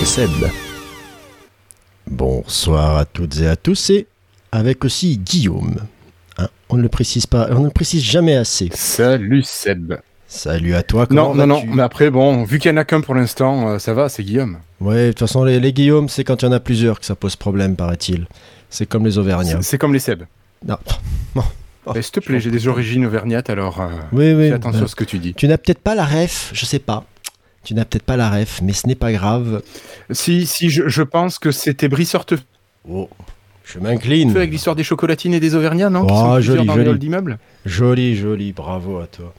Et Seb. Bonsoir à toutes et à tous et avec aussi Guillaume. Hein, on ne le précise pas, on ne le précise jamais assez. Salut Seb. Salut à toi. Comment Non, non, non, mais après, bon, vu qu'il n'y en a qu'un pour l'instant, euh, ça va, c'est Guillaume. Ouais, de toute façon, les, les Guillaume, c'est quand il y en a plusieurs que ça pose problème, paraît-il. C'est comme les Auvergnats. C'est comme les Seb. Non. Oh, Eh, S'il te plaît, j'ai des origines auvergnates, alors euh, Oui, oui. fais attention à ce que tu dis. Tu n'as peut-être pas la ref, je sais pas. Tu n'as peut-être pas la ref, mais ce n'est pas grave. Si, si, je, je pense que c'était Brissort-Feu Oh, je m'incline. avec l'histoire des chocolatines et des Auvergnats, non? Oh, joli, dans joli. halls d'immeubles Joli, joli, bravo à toi.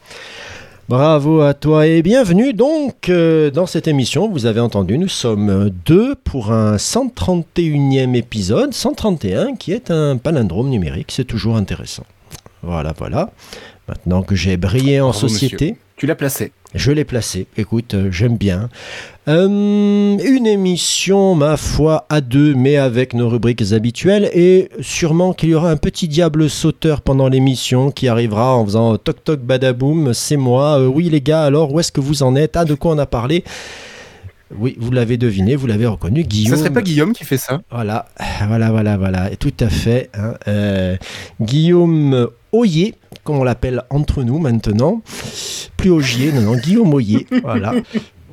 Bravo à toi et bienvenue donc euh, dans cette émission. Vous avez entendu, nous sommes deux pour un 131e épisode, 131 qui est un palindrome numérique, c'est toujours intéressant. Voilà, voilà. Maintenant que j'ai brillé en Bravo, société, Tu l'as placé. Je l'ai placé. Écoute, euh, j'aime bien. Euh, une émission, ma foi, à deux, mais avec nos rubriques habituelles. Et sûrement qu'il y aura un petit diable sauteur pendant l'émission qui arrivera en faisant toc toc badaboum. C'est moi. Euh, oui, les gars, alors où est-ce que vous en êtes? Ah, de quoi on a parlé? Oui, vous l'avez deviné, vous l'avez reconnu, Guillaume. Ça serait pas Guillaume qui fait ça Voilà, voilà, voilà, voilà, et tout à fait. hein, euh, Guillaume Oyer, comme on l'appelle entre nous maintenant. Plus Ogier, non, non, Guillaume Oyer, voilà.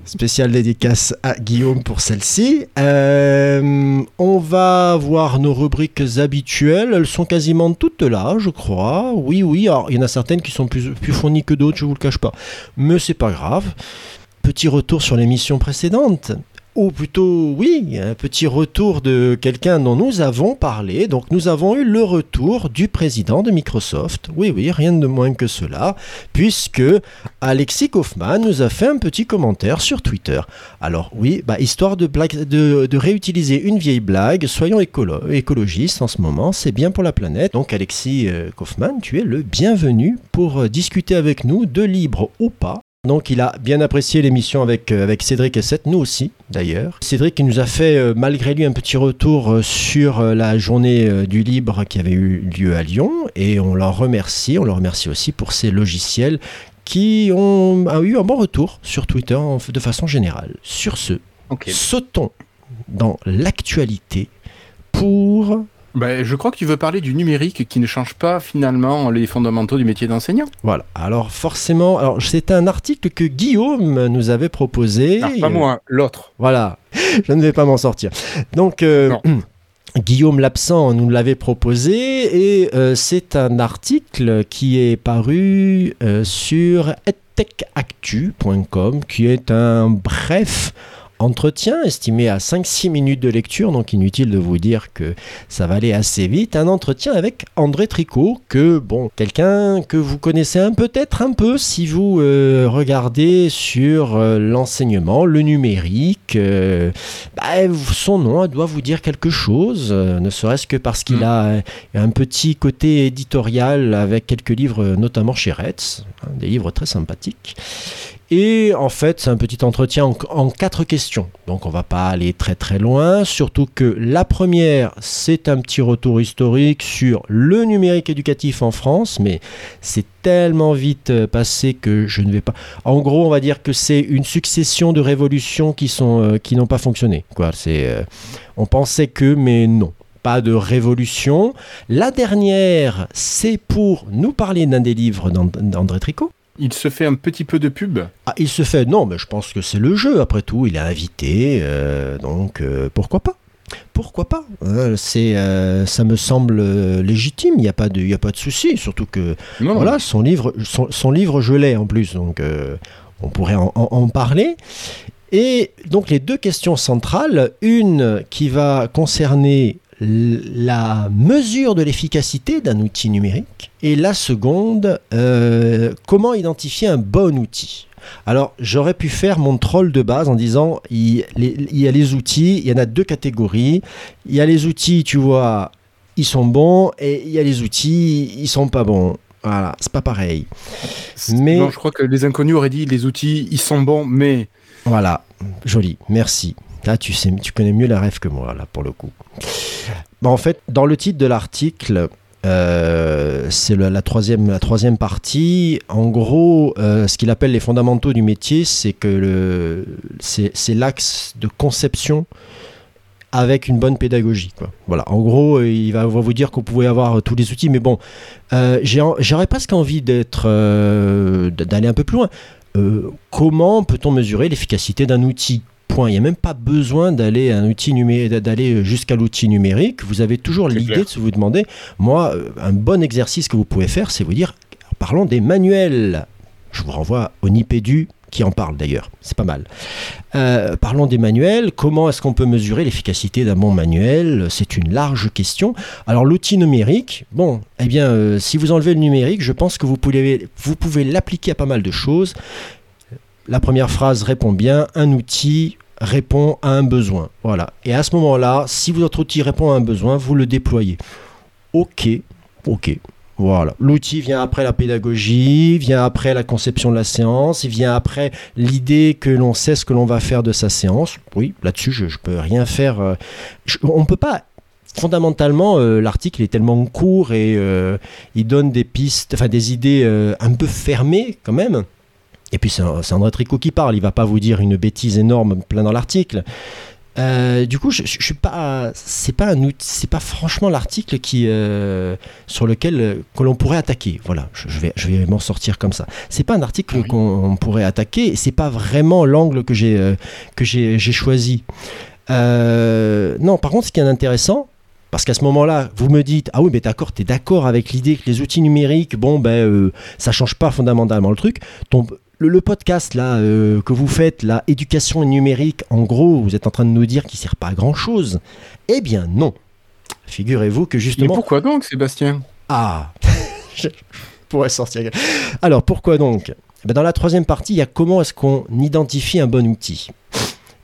Spécial dédicace à Guillaume pour celle-ci. Euh, on va voir nos rubriques habituelles. Elles sont quasiment toutes là, je crois. Oui, oui. Alors, il y en a certaines qui sont plus, plus fournies que d'autres, je vous le cache pas. Mais c'est pas grave. Petit retour sur l'émission précédente. Ou plutôt, oui, un petit retour de quelqu'un dont nous avons parlé. Donc, nous avons eu le retour du président de Microsoft. Oui, oui, rien de moins que cela, puisque Alexis Kaufmann nous a fait un petit commentaire sur Twitter. Alors, oui, bah, histoire de, réutiliser une vieille blague, soyons écolo- écologistes en ce moment, c'est bien pour la planète. Donc, Alexis euh, Kaufmann, tu es le bienvenu pour euh, discuter avec nous, de libre ou pas, donc il a bien apprécié l'émission avec, euh, avec Cédric Essette, nous aussi d'ailleurs. Cédric nous a fait euh, malgré lui un petit retour euh, sur la journée du libre qui avait eu lieu à Lyon et on l'en remercie, on le remercie aussi pour ces logiciels qui ont a eu un bon retour sur Twitter de façon générale. Sur ce, sautons dans l'actualité pour... Ben, je crois que tu veux parler du numérique qui ne change pas finalement les fondamentaux du métier d'enseignant. Voilà, alors forcément, alors c'est un article que Guillaume nous avait proposé. Ah, pas moi, l'autre. Voilà, je ne vais pas m'en sortir. Donc, euh, Non. Guillaume Lapsang nous l'avait proposé et euh, c'est un article qui est paru euh, sur edtechactu.com qui est un bref entretien estimé à 5-6 minutes de lecture, donc inutile de vous dire que ça va aller assez vite. Un entretien avec André Tricot, que, bon, quelqu'un que vous connaissez un peut-être un peu si vous euh, regardez sur euh, l'enseignement, le numérique. euh, bah, son nom doit vous dire quelque chose, ne serait-ce que parce qu'il Mm. a un petit côté éditorial avec quelques livres, notamment chez Retz, hein, des livres très sympathiques. Et en fait, c'est un petit entretien en, quatre questions. Donc on va pas aller très très loin, surtout que la première, c'est un petit retour historique sur le numérique éducatif en France, mais c'est tellement vite euh, passé que je ne vais pas... En gros, on va dire que c'est une succession de révolutions qui, sont, euh, qui n'ont pas fonctionné. Quoi. C'est, euh, on pensait que, mais non. Pas de révolution. La dernière, c'est pour nous parler d'un des livres d'And- d'André Tricot. Il se fait un petit peu de pub? Ah, il se fait, non, mais je pense que c'est le jeu, après tout, il est invité, euh, donc euh, pourquoi pas? Pourquoi pas Euh, c'est, euh, Ça me semble légitime, il n'y a pas de, il a pas de souci, surtout que Non, voilà, son livre, son, son livre je l'ai en plus, donc on pourrait en, en- en parler. Et donc les deux questions centrales, une qui va concerner la mesure de l'efficacité d'un outil numérique et la seconde, euh, comment identifier un bon outil. Alors, j'aurais pu faire mon troll de base en disant il, les- il y a les outils, il y en a deux catégories. Il y a les outils, tu vois, ils sont bons, et il y a les outils, ils sont pas bons. Voilà, c'est pas pareil. Mais- Non, je crois que les inconnus auraient dit les outils, ils sont bons, mais Voilà, joli, merci. Tu connais mieux la rêve que moi, là, pour le coup. En fait, dans le titre de l'article, euh, c'est la, troisième, partie. En gros, euh, ce qu'il appelle les fondamentaux du métier, c'est que c'est, l'axe de conception avec une bonne pédagogie. Voilà. En gros, il va, vous dire qu'on pouvait avoir tous les outils, mais bon, euh, j'aurais presque envie d'être, d'aller un peu plus loin. Comment peut-on mesurer l'efficacité d'un outil? Point. Il n'y a même pas besoin d'aller un outil d'aller jusqu'à l'outil numérique. Vous avez toujours l'idée de se vous demander. Moi, euh, un bon exercice que vous pouvez faire, c'est vous dire parlons des manuels. Je vous renvoie au Nipédu qui en parle d'ailleurs. C'est pas mal. Euh, parlons des manuels. Comment est-ce qu'on peut mesurer l'efficacité d'un bon manuel? C'est une large question. Alors l'outil numérique, bon, eh bien, euh, si vous enlevez le numérique, je pense que vous pouvez, vous pouvez l'appliquer à pas mal de choses. La première phrase répond bien. Un outil répond à un besoin. Voilà. Et à ce moment-là, si votre outil répond à un besoin, vous le déployez. Ok, ok. Voilà. L'outil vient après la pédagogie, vient après la conception de la séance, vient après l'idée que l'on sait ce que l'on va faire de sa séance. Oui, là-dessus, je ne peux rien faire. euh, on ne peut pas. Fondamentalement, euh, l'article est tellement court et euh, il donne des pistes, enfin des idées un peu fermées quand même. Et puis c'est André Tricot qui parle, il va pas vous dire une bêtise énorme plein dans l'article. Euh, du coup, je, je, je suis pas, c'est pas un c'est pas franchement l'article qui euh, sur lequel euh, que l'on pourrait attaquer. Voilà, je, je vais, je vais m'en sortir comme ça. C'est pas un article Oui. qu'on on pourrait attaquer. et C'est pas vraiment l'angle que j'ai que j'ai choisi. Non, par contre, ce qui est intéressant, parce qu'à ce moment-là, vous me dites ah oui, mais d'accord, tu es d'accord avec l'idée que les outils numériques, bon ben, euh, ça change pas fondamentalement le truc. Ton, le, le podcast là euh, que vous faites, la éducation numérique, en gros, vous êtes en train de nous dire qu'il sert pas à grand chose. Eh bien non. Figurez-vous que mais justement. pourquoi donc, Sébastien? Ah Je pourrais sortir. Alors pourquoi donc? Eh ben, Dans la troisième partie, il y a comment est-ce qu'on identifie un bon outil.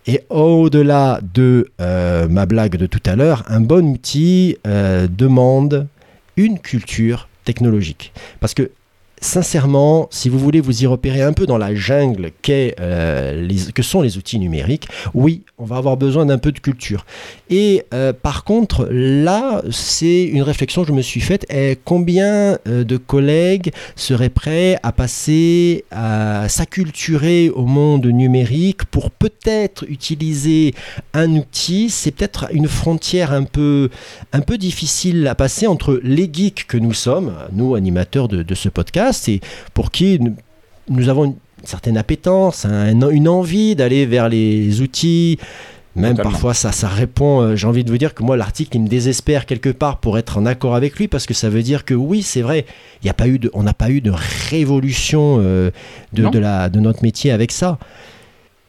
Et au-delà de euh, ma blague de tout à l'heure, un bon outil euh, demande une culture technologique. Parce que sincèrement, si vous voulez vous y repérer un peu dans la jungle euh, que sont les outils numériques, oui, on va avoir besoin d'un peu de culture. Et euh, par contre, là, c'est une réflexion que je me suis faite. Et combien euh, de collègues seraient prêts à passer, à s'acculturer au monde numérique pour peut-être utiliser un outil? C'est peut-être une frontière un peu, difficile à passer entre les geeks que nous sommes, nous animateurs de ce podcast, et pour qui nous, avons une certaine appétence, un- une envie d'aller vers les outils. Même Totalement. parfois, ça, ça répond. euh, J'ai envie de vous dire que moi, l'article, il me désespère quelque part pour être en accord avec lui, parce que ça veut dire que oui, c'est vrai, il y a pas eu de, on n'a pas eu de révolution euh, de, Non. de la, de notre métier avec ça.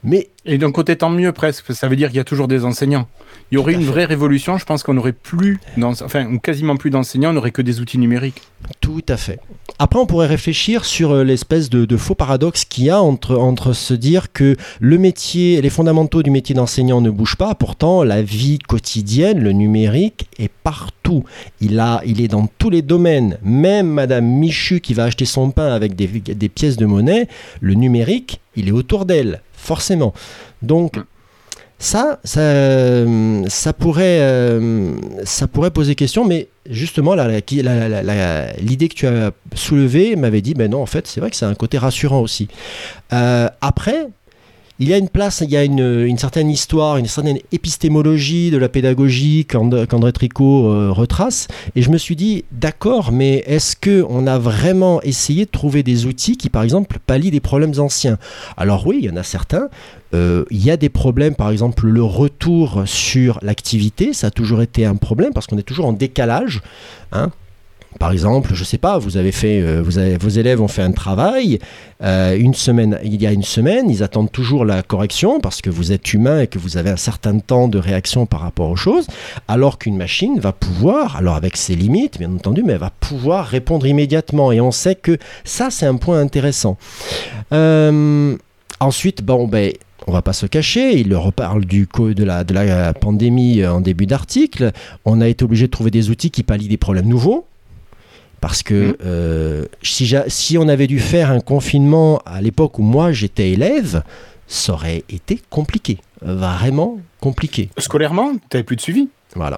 Mais Et d'un côté, tant mieux presque, parce que ça veut dire qu'il y a toujours des enseignants. Il y aurait une vraie révolution, je pense qu'on n'aurait plus, enfin, ou quasiment plus d'enseignants, on n'aurait que des outils numériques. Tout à fait. Après, on pourrait réfléchir sur euh, l'espèce de, faux paradoxe qu'il y a entre, entre se dire que le métier, les fondamentaux du métier d'enseignant ne bougent pas, pourtant la vie quotidienne, le numérique est partout. Il, a, il est dans tous les domaines. Même Madame Michu qui va acheter son pain avec des, des pièces de monnaie, le numérique, il est autour d'elle, forcément. Donc, ça, ça, euh, pourrait, euh, ça pourrait poser question, mais justement, la- la- l'idée que tu as soulevée m'avait dit, ben non, en fait, c'est vrai que c'est un côté rassurant aussi. Euh, après, il y a une place, il y a une, certaine histoire, une certaine épistémologie de la pédagogie qu'And- qu'André Tricot euh, retrace. Et je me suis dit, d'accord, mais est-ce qu'on a vraiment essayé de trouver des outils qui, par exemple, pallient des problèmes anciens? Alors oui, il y en a certains. Euh, il y a des problèmes, par exemple, le retour sur l'activité, ça a toujours été un problème parce qu'on est toujours en décalage. hein. Par exemple, je sais pas, vous avez fait, euh, vos élèves ont fait un travail euh, une semaine, il y a une semaine, ils attendent toujours la correction parce que vous êtes humain et que vous avez un certain temps de réaction par rapport aux choses, alors qu'une machine va pouvoir, alors avec ses limites bien entendu, mais elle va pouvoir répondre immédiatement. Et on sait que ça, c'est un point intéressant. Euh, ensuite, bon, ben on va pas se cacher, il reparle du co- de la, de la pandémie en début d'article. On a été obligé de trouver des outils qui pallient des problèmes nouveaux. Parce que Mhm. euh, si, on avait dû faire un confinement à l'époque où moi j'étais élève, ça aurait été compliqué. Vraiment compliqué. Scolairement, t'avais plus de suivi. Voilà.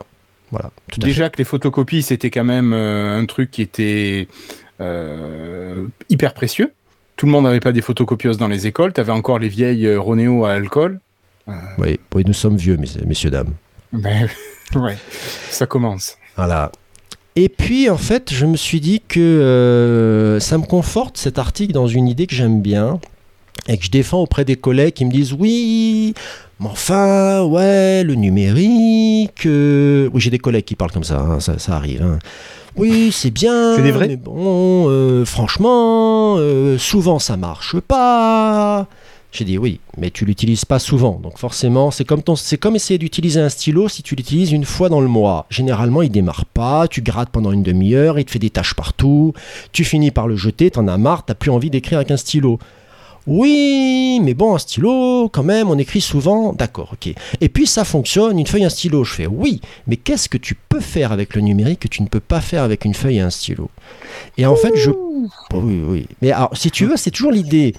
Voilà. Tout. Déjà que les photocopies, c'était quand même euh, un truc qui était euh, hyper précieux. Tout le monde n'avait pas des photocopieuses dans les écoles. T'avais encore les vieilles euh, Ronéo à alcool. Oui, oui, nous sommes vieux, messieurs, messieurs, dames. Ben, ouais, ça commence. Voilà. Et puis, en fait, je me suis dit que euh, ça me conforte cet article dans une idée que j'aime bien et que je défends auprès des collègues qui me disent oui, mais enfin, ouais, le numérique. euh, Oui, j'ai des collègues qui parlent comme ça, hein, ça, ça arrive. hein. Oui, c'est bien. C'est des vrais Mais bon, euh, franchement, euh, souvent ça marche pas. J'ai dit oui, mais tu l'utilises pas souvent. Donc forcément, c'est comme, ton- c'est comme essayer d'utiliser un stylo si tu l'utilises une fois dans le mois. Généralement, il démarre pas, tu grattes pendant une demi-heure, il te fait des taches partout, tu finis par le jeter, t'en as marre, t'as plus envie d'écrire avec un stylo. Oui, mais bon, un stylo, quand même, on écrit souvent. D'accord, ok. Et puis ça fonctionne, une feuille, un stylo. Je fais oui, mais qu'est-ce que tu peux faire avec le numérique que tu ne peux pas faire avec une feuille et un stylo? Et en fait, je. Oui, oui. Mais alors, si tu veux, c'est toujours l'idée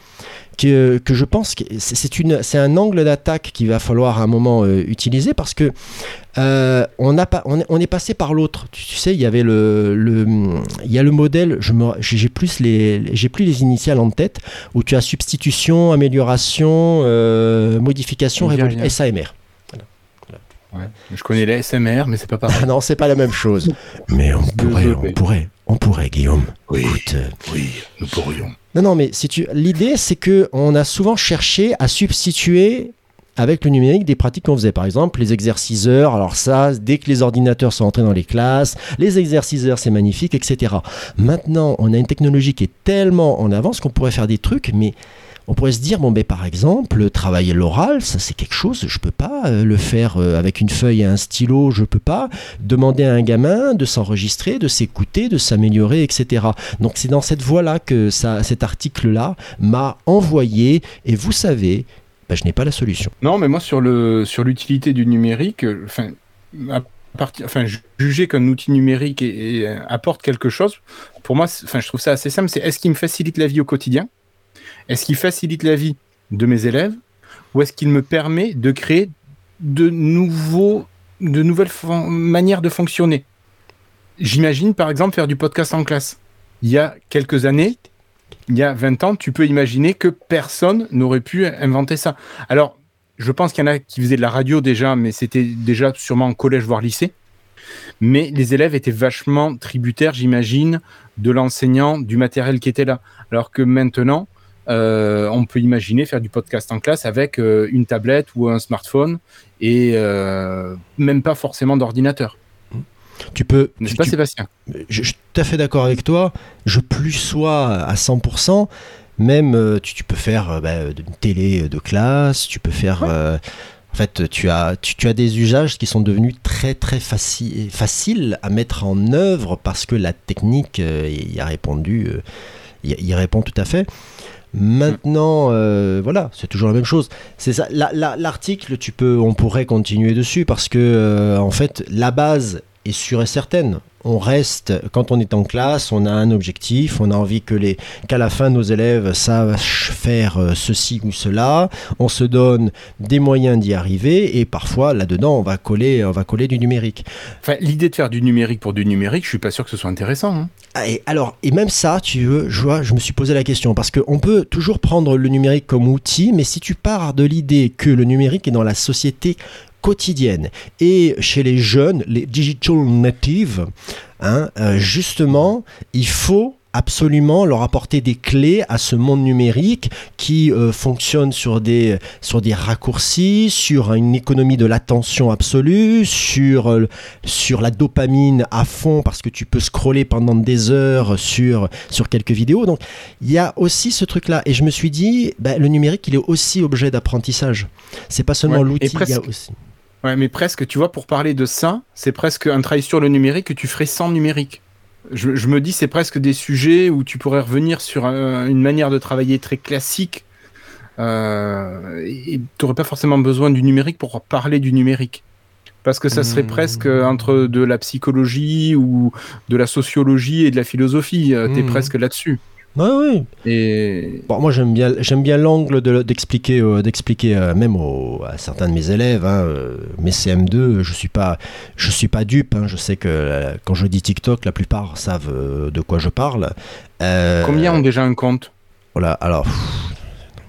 que, que je pense que c'est c'est une- c'est un angle d'attaque qu'il va falloir à un moment euh, utiliser parce que euh, on, a pas, on, est, on est passé par l'autre. Tu, tu sais, il y avait le, le, il y a le modèle, je me- j'ai plus les, j'ai plus les initiales en tête, où tu as substitution, amélioration, euh, modification, révolution. SAMR. Ouais. Je connais les SMR, mais c'est pas pareil. Ah non, c'est pas la même chose. Mais on pourrait, on pourrait, on pourrait, Guillaume. Oui. Écoute, euh, Oui, nous pourrions. Non, non, mais si tu... l'idée, c'est que on a souvent cherché à substituer avec le numérique des pratiques qu'on faisait. Par exemple, les exerciceurs. Alors ça, dès que les ordinateurs sont entrés dans les classes, les exerciceurs, c'est magnifique, etc. Maintenant, on a une technologie qui est tellement en avance qu'on pourrait faire des trucs, mais on pourrait se dire, bon, ben, par exemple, travailler l'oral, ça c'est quelque chose, je peux pas euh, le faire euh, avec une feuille et un stylo, je peux pas demander à un gamin de s'enregistrer, de s'écouter, de s'améliorer, etc. Donc c'est dans cette voie-là que cet article-là m'a envoyé, et vous savez, ben, je n'ai pas la solution. Non, mais moi sur sur l'utilité du numérique, euh, enfin, à partir, enfin, ju- juger qu'un outil numérique apporte quelque chose, pour moi, enfin, je trouve ça assez simple. C'est est-ce qu'il me facilite la vie au quotidien? Est-ce qu'il facilite la vie de mes élèves Ou est-ce qu'il me permet de créer de nouvelles manières de fonctionner? J'imagine par exemple faire du podcast en classe. Il y a quelques années, il y a 20 ans, tu peux imaginer que personne n'aurait pu inventer ça. Alors, je pense qu'il y en a qui faisaient de la radio déjà, mais c'était déjà sûrement en collège, voire lycée. Mais les élèves étaient vachement tributaires, j'imagine, de l'enseignant, du matériel qui était là. Alors que maintenant, euh, on peut imaginer faire du podcast en classe avec euh, une tablette ou un smartphone et euh, même pas forcément d'ordinateur. Tu peux... N'est-ce pas, tu- Sébastien? Je, je suis tout à fait d'accord avec toi. Je plus sois à 100%. Même, tu, tu peux faire bah, une télé de classe, tu peux faire... en fait, tu as, tu, tu as des usages qui sont devenus très très faci- faciles à mettre en œuvre parce que la technique euh, y a répondu, euh, y, y répond tout à fait. Maintenant, euh, voilà, c'est toujours la même chose. C'est ça. la- la- L'article, tu peux, on pourrait continuer dessus parce que euh, en fait, la base est sûre et certaine. On reste, quand on est en classe, on a un objectif, on a envie que les, qu'à la fin nos élèves sachent faire euh, ceci ou cela. On se donne des moyens d'y arriver et parfois là-dedans on va coller, on va coller du numérique. Enfin, l'idée de faire du numérique pour du numérique, je suis pas sûr que ce soit intéressant. hein. Ah, Et alors, et même ça, tu veux, je, vois, je me suis posé la question parce qu'on peut toujours prendre le numérique comme outil, mais si tu pars de l'idée que le numérique est dans la société quotidienne et chez les jeunes, les digital natives, hein, euh, justement, il faut absolument leur apporter des clés à ce monde numérique qui euh, fonctionne sur des, sur des raccourcis, sur une économie de l'attention absolue, sur, euh, sur la dopamine à fond parce que tu peux scroller pendant des heures sur, sur quelques vidéos. Donc il y a aussi ce truc-là. Et je me suis dit, bah, le numérique, il est aussi objet d'apprentissage. C'est pas seulement Ouais, l'outil, il y a aussi. Ouais, mais presque, tu vois, pour parler de ça, c'est presque un travail sur le numérique que tu ferais sans numérique. Je, je me dis, c'est presque des sujets où tu pourrais revenir sur un- une manière de travailler très classique. Euh, et tu n'aurais pas forcément besoin du numérique pour parler du numérique. Parce que ça serait Mmh. presque entre de la psychologie ou de la sociologie et de la philosophie. Tu es Mmh. presque là-dessus. Ouais. Et Bon, moi j'aime bien, j'aime bien l'angle de- d'expliquer, euh, d'expliquer euh, même aux- à certains de mes élèves, hein, euh, mes CM2, je suis pas, je suis pas dupe. hein, je sais que euh, quand je dis TikTok, la plupart savent de quoi je parle. Euh, combien ont déjà un compte? Voilà, alors. pff,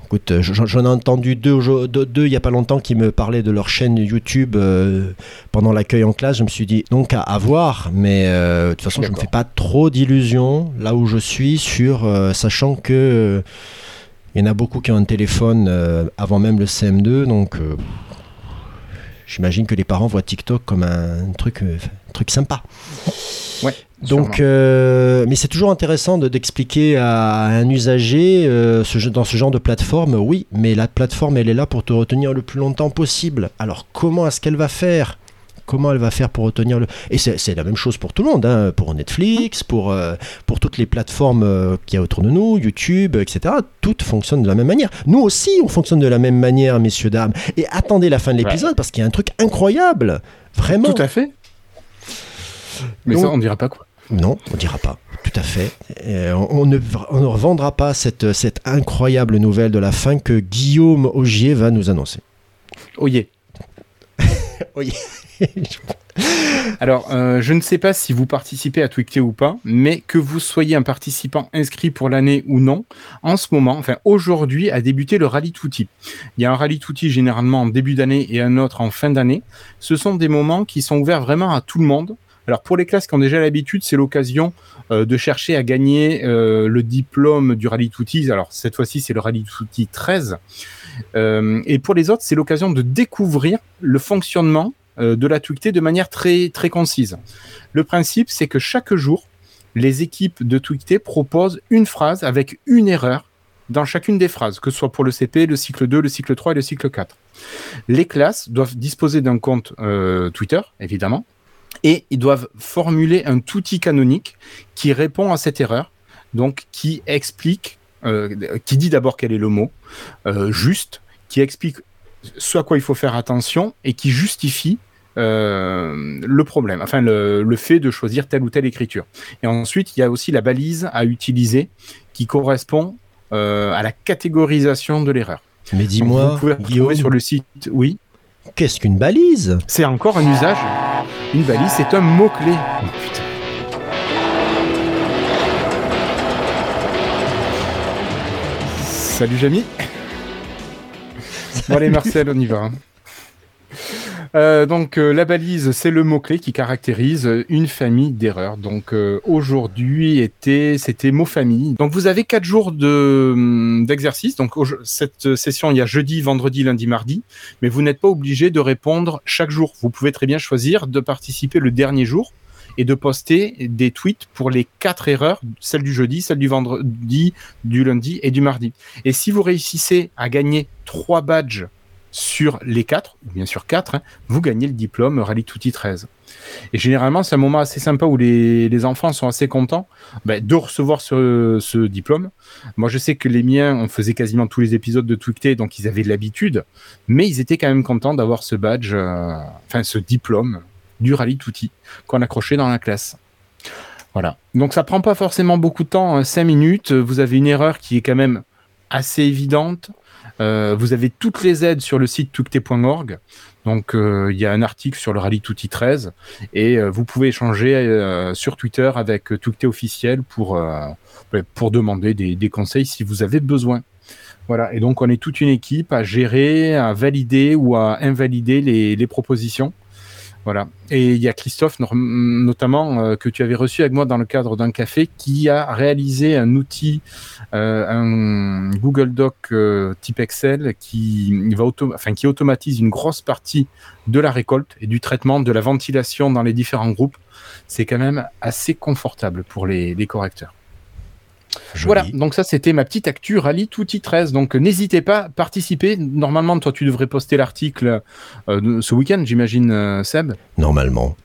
Écoute, j'en ai entendu deux, deux, il n'y a pas longtemps qui me parlaient de leur chaîne YouTube euh, pendant l'accueil en classe. Je me suis dit, donc à, à voir, mais euh, de toute façon, je ne me fais pas trop d'illusions là où je suis, sur, euh, sachant que il y en a beaucoup qui ont un téléphone avant même le CM2, donc j'imagine que les parents voient TikTok comme un truc, un truc sympa. Ouais. Donc, euh, mais c'est toujours intéressant de- d'expliquer à un usager euh, ce, dans ce genre de plateforme, oui, mais la plateforme, elle est là pour te retenir le plus longtemps possible. Alors, comment est-ce qu'elle va faire? Comment elle va faire pour retenir le... Et c'est la même chose pour tout le monde, hein, pour Netflix, pour, euh, pour toutes les plateformes euh, qu'il y a autour de nous, YouTube, etc. Toutes fonctionnent de la même manière. Nous aussi, on fonctionne de la même manière, messieurs, dames. Et attendez la fin de l'épisode, parce qu'il y a un truc incroyable. Vraiment. Tout à fait. Mais Donc- ça, on dirait pas quoi. Non, on dira pas. Tout à fait. Euh, on, ne, on ne revendra pas cette, cette incroyable nouvelle de la fin que Guillaume Augier va nous annoncer. Oh yeah. Oui. Alors, euh, je ne sais pas si vous participez à Twicté ou pas, mais que vous soyez un participant inscrit pour l'année ou non, en ce moment, enfin aujourd'hui, a débuté le rallye Touti. Il y a un rallye Touti généralement en début d'année et un autre en fin d'année. Ce sont des moments qui sont ouverts vraiment à tout le monde. Alors pour les classes qui ont déjà l'habitude, c'est l'occasion euh, de chercher à gagner euh, le diplôme du rallye Touti. Alors cette fois-ci, c'est le rallye Touti 13. Euh, et pour les autres, c'est l'occasion de découvrir le fonctionnement de la Twicté de manière très, très concise. Le principe, c'est que chaque jour, les équipes de Twicté proposent une phrase avec une erreur dans chacune des phrases, que ce soit pour le CP, le cycle 2, le cycle 3 et le cycle 4. Les classes doivent disposer d'un compte Twitter, évidemment, et ils doivent formuler un outil canonique qui répond à cette erreur, donc qui explique, euh, qui dit d'abord quel est le mot, euh, juste, qui explique ce à quoi il faut faire attention et qui justifie euh, le problème, enfin le, le fait de choisir telle ou telle écriture. Et ensuite, il y a aussi la balise à utiliser qui correspond euh, à la catégorisation de l'erreur. Mais dis-moi, vous pouvez retrouver Guillaume, sur le site, oui, qu'est-ce qu'une balise? C'est encore un usage. Une balise, c'est un mot-clé. Oh, putain. Salut Jamy. Bon allez Marcel, on y va. Euh, donc euh, la balise, c'est le mot-clé qui caractérise euh, une famille d'erreurs. Donc aujourd'hui était, c'était mot famille. Donc vous avez quatre jours de hum, d'exercice. Donc cette session, il y a jeudi, vendredi, lundi, mardi. Mais vous n'êtes pas obligé de répondre chaque jour. Vous pouvez très bien choisir de participer le dernier jour et de poster des tweets pour les quatre erreurs, celle du jeudi, celle du vendredi, du lundi et du mardi. Et si vous réussissez à gagner trois badges sur les quatre, ou bien sûr quatre, hein, vous gagnez le diplôme Rallye Tutti 13. Et généralement, c'est un moment assez sympa où les, les enfants sont assez contents ben, de recevoir ce, ce diplôme. Moi, je sais que les miens, on faisait quasiment tous les épisodes de Twicté, donc ils avaient de l'habitude, mais ils étaient quand même contents d'avoir ce badge, euh, enfin ce diplôme du Rallye Tutti qu'on accrochait dans la classe. Voilà. Donc ça prend pas forcément beaucoup de temps, 5 minutes. Vous avez une erreur qui est quand même assez évidente. Euh, vous avez toutes les aides sur le site tucté.org. Donc euh, il y a un article sur le Rallye Tutti 13 et euh, vous pouvez échanger euh, sur Twitter avec euh, Tucté officiel pour, ouais, pour demander des, des conseils si vous avez besoin. Voilà, et donc on est toute une équipe à gérer, à valider ou à invalider les, les propositions. Voilà. Et il y a Christophe, notamment, euh, que tu avais reçu avec moi dans le cadre d'un café, qui a réalisé un outil, euh, un Google Doc euh, type Excel, qui, va automatise une grosse partie de la récolte et du traitement, de la ventilation dans les différents groupes. C'est quand même assez confortable pour les correcteurs. Joli. Voilà, donc ça c'était ma petite actu Rallye Tutti 13. Donc euh, n'hésitez pas à participer. Normalement, toi tu devrais poster l'article euh, ce week-end, j'imagine, euh, Seb Normalement.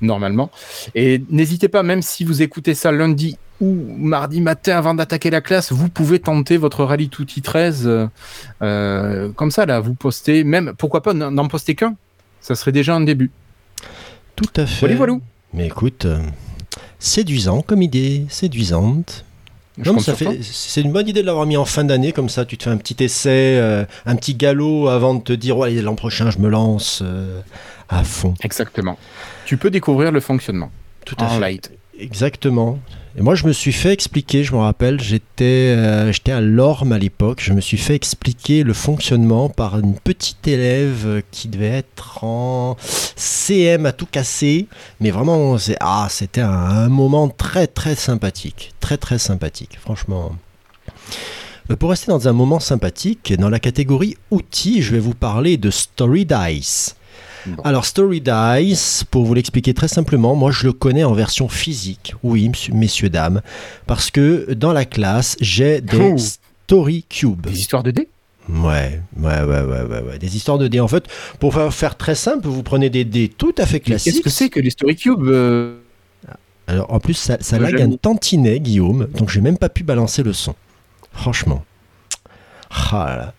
normalement. Et n'hésitez pas, même si vous écoutez ça lundi ou mardi matin avant d'attaquer la classe, vous pouvez tenter votre rallye Tutti 13 euh, euh, comme ça, là, vous postez, même, pourquoi pas n'en n'en poster qu'un Ça serait déjà un début. Tout à fait. Voilà, voilà. Mais écoute, euh, séduisant comme idée, séduisante. Non, mais ça fait, c'est une bonne idée de l'avoir mis en fin d'année, comme ça tu te fais un petit essai, euh, un petit galop avant de te dire, ouais, l'an prochain je me lance euh, à fond. Exactement. Tu peux découvrir le fonctionnement Tout à en fait. light. Exactement. Et moi, je me suis fait expliquer, je me rappelle, j'étais euh, j'étais à l'Orme à l'époque, je me suis fait expliquer le fonctionnement par une petite élève euh, qui devait être en CM à tout casser. Mais vraiment, c'est- ah, c'était un, un moment très très sympathique. Très très sympathique, franchement. Euh, Pour rester dans un moment sympathique, dans la catégorie outils, je vais vous parler de Story Dice. Bon. Alors Story Dice, pour vous l'expliquer très simplement, moi je le connais en version physique, oui messieurs, dames, parce que dans la classe j'ai des Oh. Story Cubes. Des histoires de dés? Ouais, ouais, ouais, ouais, ouais, des histoires de dés. En fait, pour fa- faire très simple, vous prenez des dés tout à fait Mais Qu'est-ce classiques. que c'est que les Story Cubes euh, Alors en plus, ça, ça lag un tantinet, Guillaume, donc j'ai même pas pu balancer le son. Franchement. Ah là.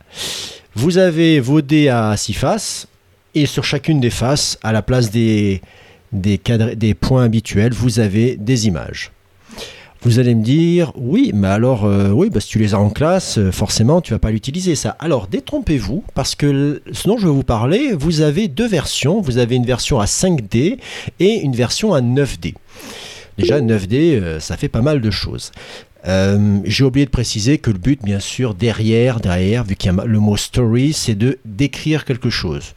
Vous avez vos dés à six faces, et sur chacune des faces, à la place des, points habituels, vous avez des images. Vous allez me dire, oui, mais alors, euh, oui, si tu les as en classe, euh, forcément, tu vas pas l'utiliser ça. Alors, détrompez-vous, parce que ce dont je vais vous parler, vous avez deux versions. Vous avez une version à 5D et une version à 9D. Déjà, 9D, euh, ça fait pas mal de choses. Euh, J'ai oublié de préciser que le but, bien sûr, derrière, derrière, vu qu'il y a le mot story, c'est de décrire quelque chose.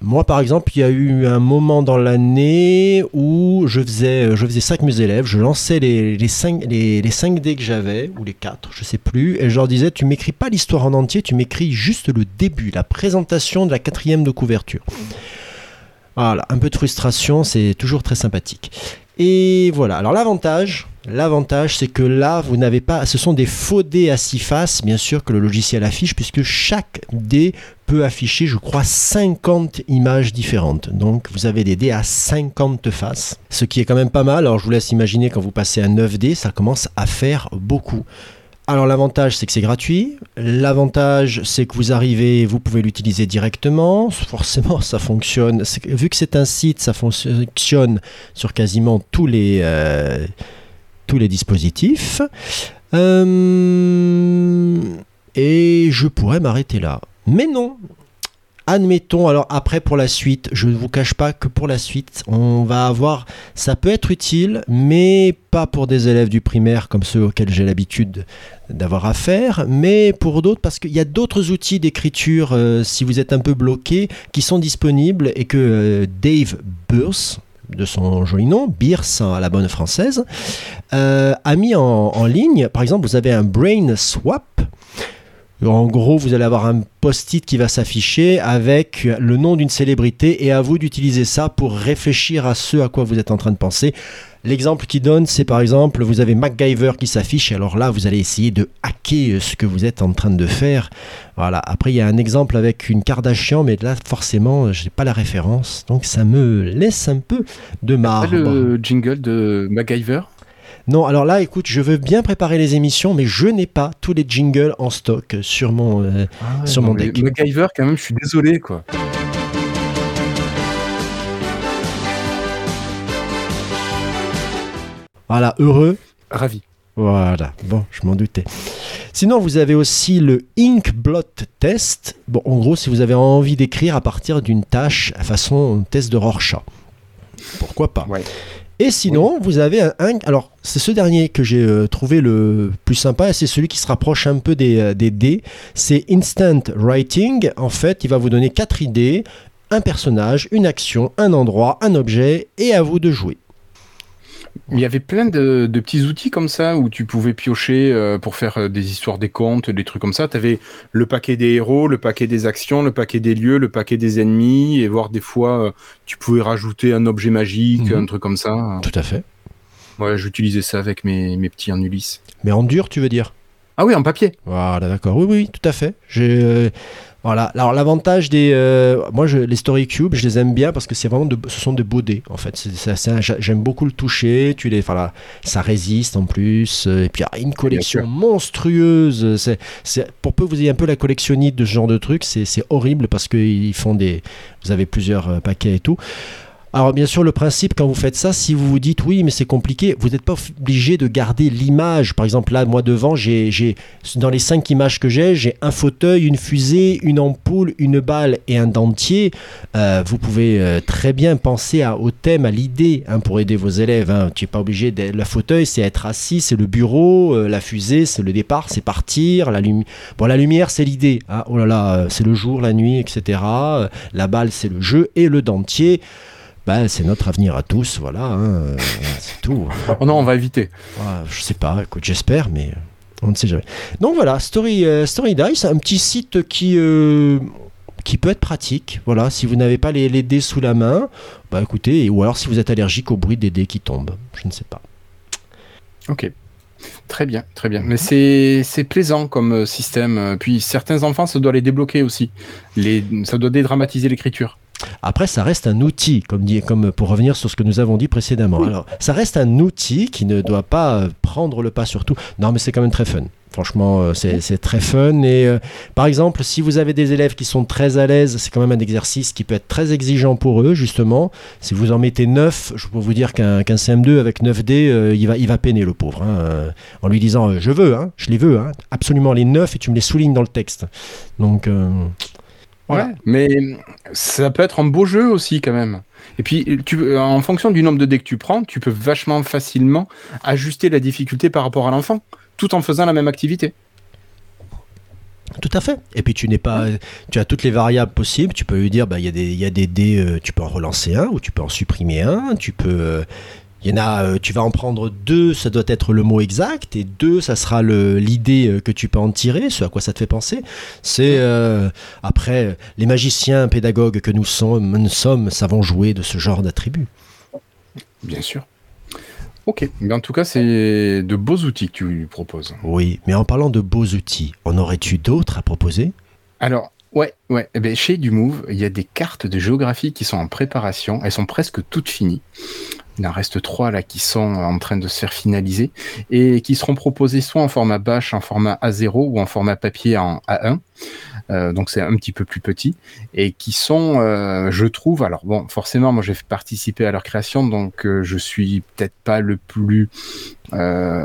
Moi, par exemple, il y a eu un moment dans l'année où je faisais, euh, je faisais ça avec mes élèves, je lançais les, les, 5, les, les 5 dés que j'avais, ou les 4, je sais plus, et je leur disais, tu m'écris pas l'histoire en entier, tu m'écris juste le début, la présentation de la quatrième de couverture. Voilà, un peu de frustration, c'est toujours très sympathique. Et voilà. Alors l'avantage, l'avantage, c'est que là, vous n'avez pas, ce sont des faux dés à six faces, bien sûr que le logiciel affiche, puisque chaque dé peut afficher, je crois, 50 images différentes. Donc vous avez des dés à 50 faces, ce qui est quand même pas mal. Alors je vous laisse imaginer quand vous passez à 9 dés, ça commence à faire beaucoup. Alors l'avantage c'est que c'est gratuit. L'avantage c'est que vous arrivez, vous pouvez l'utiliser directement. Forcément ça fonctionne. Vu que c'est un site, ça fonctionne sur quasiment tous les, euh, tous les dispositifs. Euh, et je pourrais m'arrêter là. Mais non. Admettons, alors après pour la suite, je ne vous cache pas que pour la suite, on va avoir, ça peut être utile, mais pas pour des élèves du primaire comme ceux auxquels j'ai l'habitude d'avoir affaire, mais pour d'autres, parce qu'il y a d'autres outils d'écriture, euh, si vous êtes un peu bloqué, qui sont disponibles et que euh, Dave Burse, de son joli nom, Bierce à la bonne française, euh, a mis en, en ligne. Par exemple, vous avez un Brain Swap. En gros, vous allez avoir un post-it qui va s'afficher avec le nom d'une célébrité et à vous d'utiliser ça pour réfléchir à ce à quoi vous êtes en train de penser. L'exemple qu'il donne, c'est par exemple, vous avez MacGyver qui s'affiche, et alors là, vous allez essayer de hacker ce que vous êtes en train de faire. Voilà. Après, il y a un exemple avec une Kardashian, mais là, forcément, je n'ai pas la référence, donc ça me laisse un peu de Pas marbre. le jingle de MacGyver? Non, alors là, écoute, je veux bien préparer les émissions, mais je n'ai pas tous les jingles en stock sur mon. euh, Sur mon deck. MacGyver, quand même, je suis désolé, quoi. Voilà, heureux. Ravi. Voilà, bon, je m'en doutais. Sinon, vous avez aussi le Inkblot Test. Bon, en gros, si vous avez envie d'écrire à partir d'une tâche façon test de Rorschach. Pourquoi pas Ouais. Et sinon, vous avez un, un- Alors, c'est ce dernier que j'ai euh, trouvé le plus sympa, et c'est celui qui se rapproche un peu des, euh, des dés. C'est Instant Writing. En fait, il va vous donner quatre idées. un personnage, une action, un endroit, un objet, et à vous de jouer. Il y avait plein de, de petits outils comme ça où tu pouvais piocher euh, pour faire euh, des histoires des contes, des trucs comme ça. Tu avais le paquet des héros, le paquet des actions, le paquet des lieux, le paquet des ennemis, et voir des fois, euh, tu pouvais rajouter un objet magique, Mhm. un truc comme ça. Tout à fait. Ouais, j'utilisais ça avec mes, mes petits en Ulysse. Mais en dur, tu veux dire? Ah oui, en papier. Voilà, d'accord. Oui, oui, tout à fait. J'ai, voilà. Alors l'avantage des, euh, moi, je, les Story Cubes, je les aime bien parce que c'est vraiment, de, ce sont des beaux dés en fait. J'aime beaucoup le toucher. Tu les, enfin, là, ça résiste en plus. euh, Et puis il y a une collection monstrueuse. C'est, c'est, pour peu que vous ayez un peu la collectionnite de ce genre de trucs, c'est, c'est horrible parce qu'ils font des, vous avez plusieurs euh, paquets et tout. Alors bien sûr, le principe quand vous faites ça, si vous vous dites oui, mais c'est compliqué, vous n'êtes pas obligé de garder l'image. Par exemple, là, moi devant, j'ai, dans les cinq images que j'ai, j'ai un fauteuil, une fusée, une ampoule, une balle et un dentier. Euh, vous pouvez euh, très bien penser à- au thème, à l'idée hein, pour aider vos élèves. hein. Tu n'es pas obligé d'être... Le fauteuil, c'est être assis, c'est le bureau. euh, la fusée, c'est le départ, c'est partir. La, bon, la lumière, c'est l'idée. hein. Oh là là, c'est le jour, la nuit, etc. La balle, c'est le jeu. Et le dentier... Ben, c'est notre avenir à tous, voilà, hein, euh, c'est tout. Oh non, on va éviter. Ah, je sais pas, écoute, j'espère, mais on ne sait jamais. Donc voilà, Story, euh, Story Dice, un petit site qui, euh, qui peut être pratique. Voilà, si vous n'avez pas les, les dés sous la main, bah écoutez, ou alors si vous êtes allergique au bruit des dés qui tombent, je ne sais pas. Ok. Très bien, très bien. Mais c'est c'est plaisant comme système. Puis certains enfants, ça doit les débloquer aussi. Les, ça doit dédramatiser l'écriture. Après, ça reste un outil, comme, dit, comme pour revenir sur ce que nous avons dit précédemment. Alors, ça reste un outil qui ne doit pas euh, prendre le pas sur tout. Non, mais c'est quand même très fun. Franchement, euh, c'est très fun. Et euh, par exemple, si vous avez des élèves qui sont très à l'aise, c'est quand même un exercice qui peut être très exigeant pour eux, justement. Si vous en mettez 9, je peux vous dire qu'un qu'un CM2 avec 9 dés, euh, il, va, il va peiner le pauvre. hein, en lui disant euh, Je veux, hein, je les veux, hein, absolument les 9 et tu me les soulignes dans le texte. Donc. Voilà. Ouais, mais ça peut être un beau jeu aussi quand même. Et puis, tu, en fonction du nombre de dés que tu prends, tu peux vachement facilement ajuster la difficulté par rapport à l'enfant, tout en faisant la même activité. Tout à fait. Et puis tu n'es pas, tu as toutes les variables possibles. Tu peux lui dire, bah il y a des, il y a des dés, euh, tu peux en relancer un ou tu peux en supprimer un. Tu peux, euh, il y en a, euh, tu vas en prendre deux, ça doit être le mot exact, et deux, ça sera l'idée euh, que tu peux en tirer, ce à quoi ça te fait penser. C'est euh, après les magiciens pédagogues que nous sommes, nous sommes, savons jouer de ce genre d'attributs. Bien sûr. Ok, mais en tout cas, c'est de beaux outils que tu lui proposes. Oui, mais en parlant de beaux outils, en aurais-tu d'autres à proposer? Alors, ouais, ouais. Eh ben, chez Dumove, il y a des cartes de géographie qui sont en préparation. Elles sont presque toutes finies. Il en reste trois là qui sont en train de se faire finaliser et qui seront proposées soit en format bâche, en format A0 ou en format papier en A1. Euh, donc c'est un petit peu plus petit et qui sont, euh, je trouve, alors bon, forcément, moi j'ai participé à leur création, donc euh, je suis peut-être pas le plus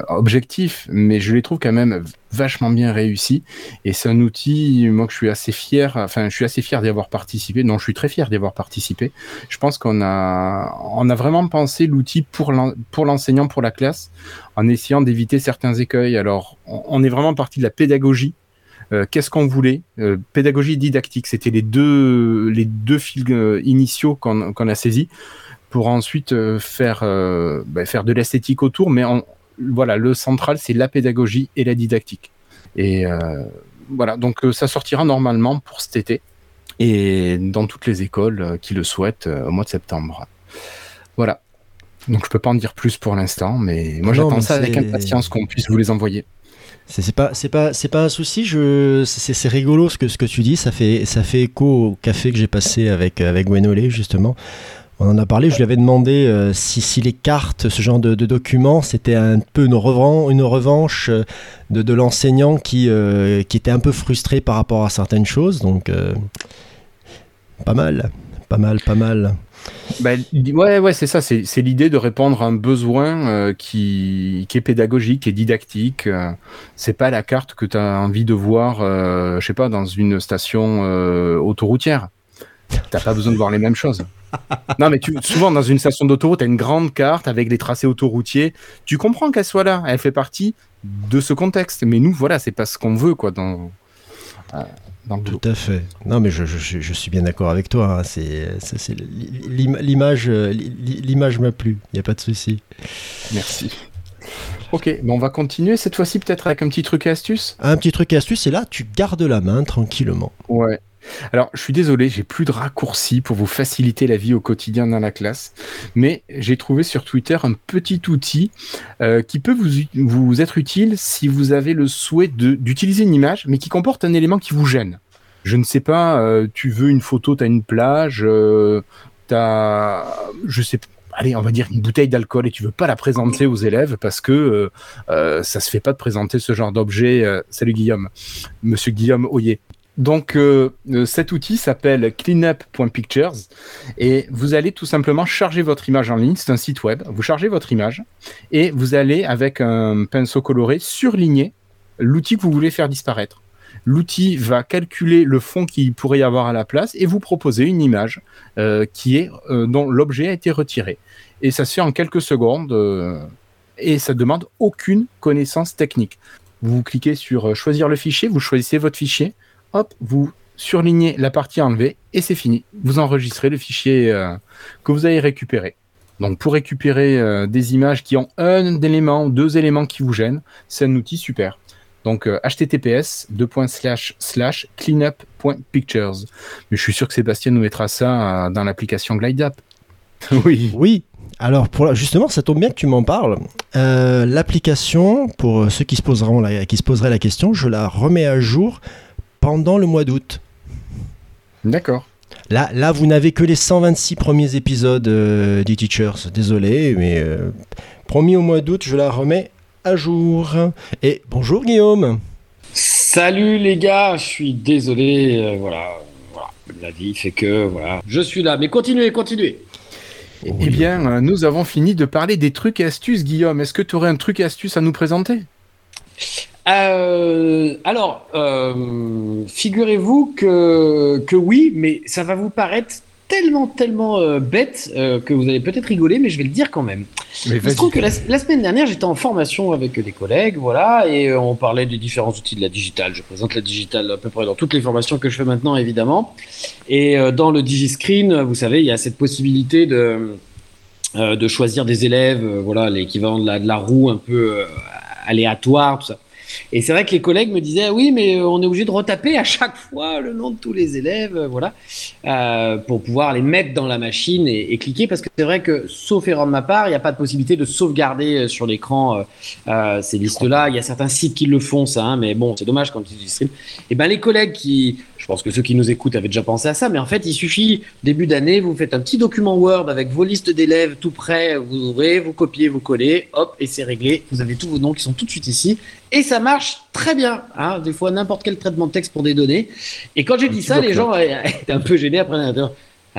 objectif, mais je les trouve quand même vachement bien réussis. Et c'est un outil, moi que je suis assez fier, enfin je suis assez fier d'y avoir participé. Non, je suis très fier d'y avoir participé. Je pense qu'on a, on a vraiment pensé l'outil pour l'en- pour l'enseignant, pour la classe, en essayant d'éviter certains écueils. Alors, on est vraiment parti de la pédagogie. Euh, Qu'est-ce qu'on voulait? Euh, Pédagogie et didactique, c'était les deux, les deux fils euh, initiaux qu'on a saisis pour ensuite faire, bah, faire de l'esthétique autour, mais voilà, le central, c'est la pédagogie et la didactique. Et voilà, donc ça sortira normalement pour cet été et dans toutes les écoles qui le souhaitent au mois de septembre. Voilà. Donc je peux pas en dire plus pour l'instant, mais moi j'attends ça avec impatience qu'on puisse vous les envoyer. C'est pas c'est pas c'est pas un souci. Je c'est rigolo ce que ce que tu dis. Ça fait ça fait écho au café que j'ai passé avec avec Gwenolé justement. On en a parlé. Je lui avais demandé euh, si si les cartes, ce genre de, documents, c'était un peu une revanche une revanche euh, de l'enseignant qui euh, qui était un peu frustré par rapport à certaines choses. Donc euh, pas mal, pas mal, pas mal. Bah, ouais, ouais, c'est ça. C'est l'idée de répondre à un besoin euh, qui, qui est pédagogique, est didactique. euh, c'est pas la carte que tu as envie de voir, euh, je sais pas, dans une station euh, autoroutière. T'as pas besoin de voir les mêmes choses. Non, mais tu, souvent dans une station d'autoroute, t'as une grande carte avec les tracés autoroutiers. Tu comprends qu'elle soit là. Elle fait partie de ce contexte. Mais nous, voilà, c'est pas ce qu'on veut, quoi. Dans... dans le boulot. Tout à fait. Non, mais je, je- je suis bien d'accord avec toi. hein. C'est, c'est- l'image, l'i- l'image m'a plu. Il n'y a pas de souci. Merci. Ok, bon, on va continuer cette fois-ci peut-être avec un petit truc et astuce? Un petit truc et astuce, c'est là, tu gardes la main tranquillement. Ouais. Alors, je suis désolé, j'ai plus de raccourcis pour vous faciliter la vie au quotidien dans la classe, mais j'ai trouvé sur Twitter un petit outil euh, qui peut vous, être utile si vous avez le souhait d'utiliser une image, mais qui comporte un élément qui vous gêne. Je ne sais pas, euh, tu veux une photo, tu as une plage, euh, tu as, je sais pas, allez, on va dire une bouteille d'alcool et tu veux pas la présenter aux élèves parce que euh, euh, ça se fait pas de présenter ce genre d'objet. euh, salut Guillaume, Monsieur Guillaume Oyer. Donc euh, euh, cet outil s'appelle cleanup.pictures et vous allez tout simplement charger votre image en ligne. C'est un site web. Vous chargez votre image et vous allez avec un pinceau coloré surligner l'outil que vous voulez faire disparaître. L'outil va calculer le fond qu'il pourrait y avoir à la place et vous proposer une image euh, qui est dont l'objet a été retiré. Et ça se fait en quelques secondes et ça demande aucune connaissance technique. Vous cliquez sur choisir le fichier, vous choisissez votre fichier, hop, vous surlignez la partie enlevée et c'est fini. Vous enregistrez le fichier euh, que vous avez récupéré. Donc pour récupérer euh, des images qui ont un élément ou deux éléments qui vous gênent, c'est un outil super. Donc euh, https cleanup.pictures. Mais je suis sûr que Sébastien nous mettra ça euh, dans l'application GlideUp. oui. Oui. Alors, pour la- justement, ça tombe bien que tu m'en parles. Euh, L'application, pour ceux qui se, poseront la, qui se poseraient la question, je la remets à jour pendant le mois d'août. D'accord. Là, là, vous n'avez que les 126 premiers épisodes euh, des Teachers. Désolé, mais euh, promis au mois d'août, je la remets à jour. Et bonjour Guillaume. Salut les gars, je suis désolé, euh, voilà, voilà, la vie fait que, voilà, je suis là, mais continuez, continuez. Eh eh bien, euh, nous avons fini de parler des trucs et astuces, Guillaume. Est-ce que tu aurais un truc et astuce à nous présenter? Euh, alors, euh, figurez-vous que, que oui, mais ça va vous paraître tellement, tellement euh, bête que vous allez peut-être rigoler, mais je vais le dire quand même. Mais Il se trouve que la, la semaine dernière, j'étais en formation avec des collègues, voilà, et on parlait des différents outils de la digitale. Je présente la digitale à peu près dans toutes les formations que je fais maintenant, évidemment. Et dans le DigiScreen, vous savez, il y a cette possibilité de, de choisir des élèves, voilà, l'équivalent de la, de la roue un peu aléatoire, tout ça. Et c'est vrai que les collègues me disaient, oui, mais euh, on est obligé de retaper à chaque fois le nom de tous les élèves, euh, voilà, euh, pour pouvoir les mettre dans la machine et, cliquer, parce que c'est vrai que, sauf erreur de ma part, il n'y a pas de possibilité de sauvegarder sur l'écran ces listes-là. Il y a certains sites qui le font, ça, hein, mais bon, c'est dommage quand tu dis stream. Et ben les collègues qui, pense que ceux qui nous écoutent avaient déjà pensé à ça, mais en fait, il suffit début d'année, vous faites un petit document Word avec vos listes d'élèves tout prêts, vous ouvrez, vous copiez, vous collez, hop, et c'est réglé. Vous avez tous vos noms qui sont tout de suite ici, et ça marche très bien. Hein, des fois, n'importe quel traitement de texte pour des données. Et quand j'ai dit ça, les gens étaient un peu gênés après.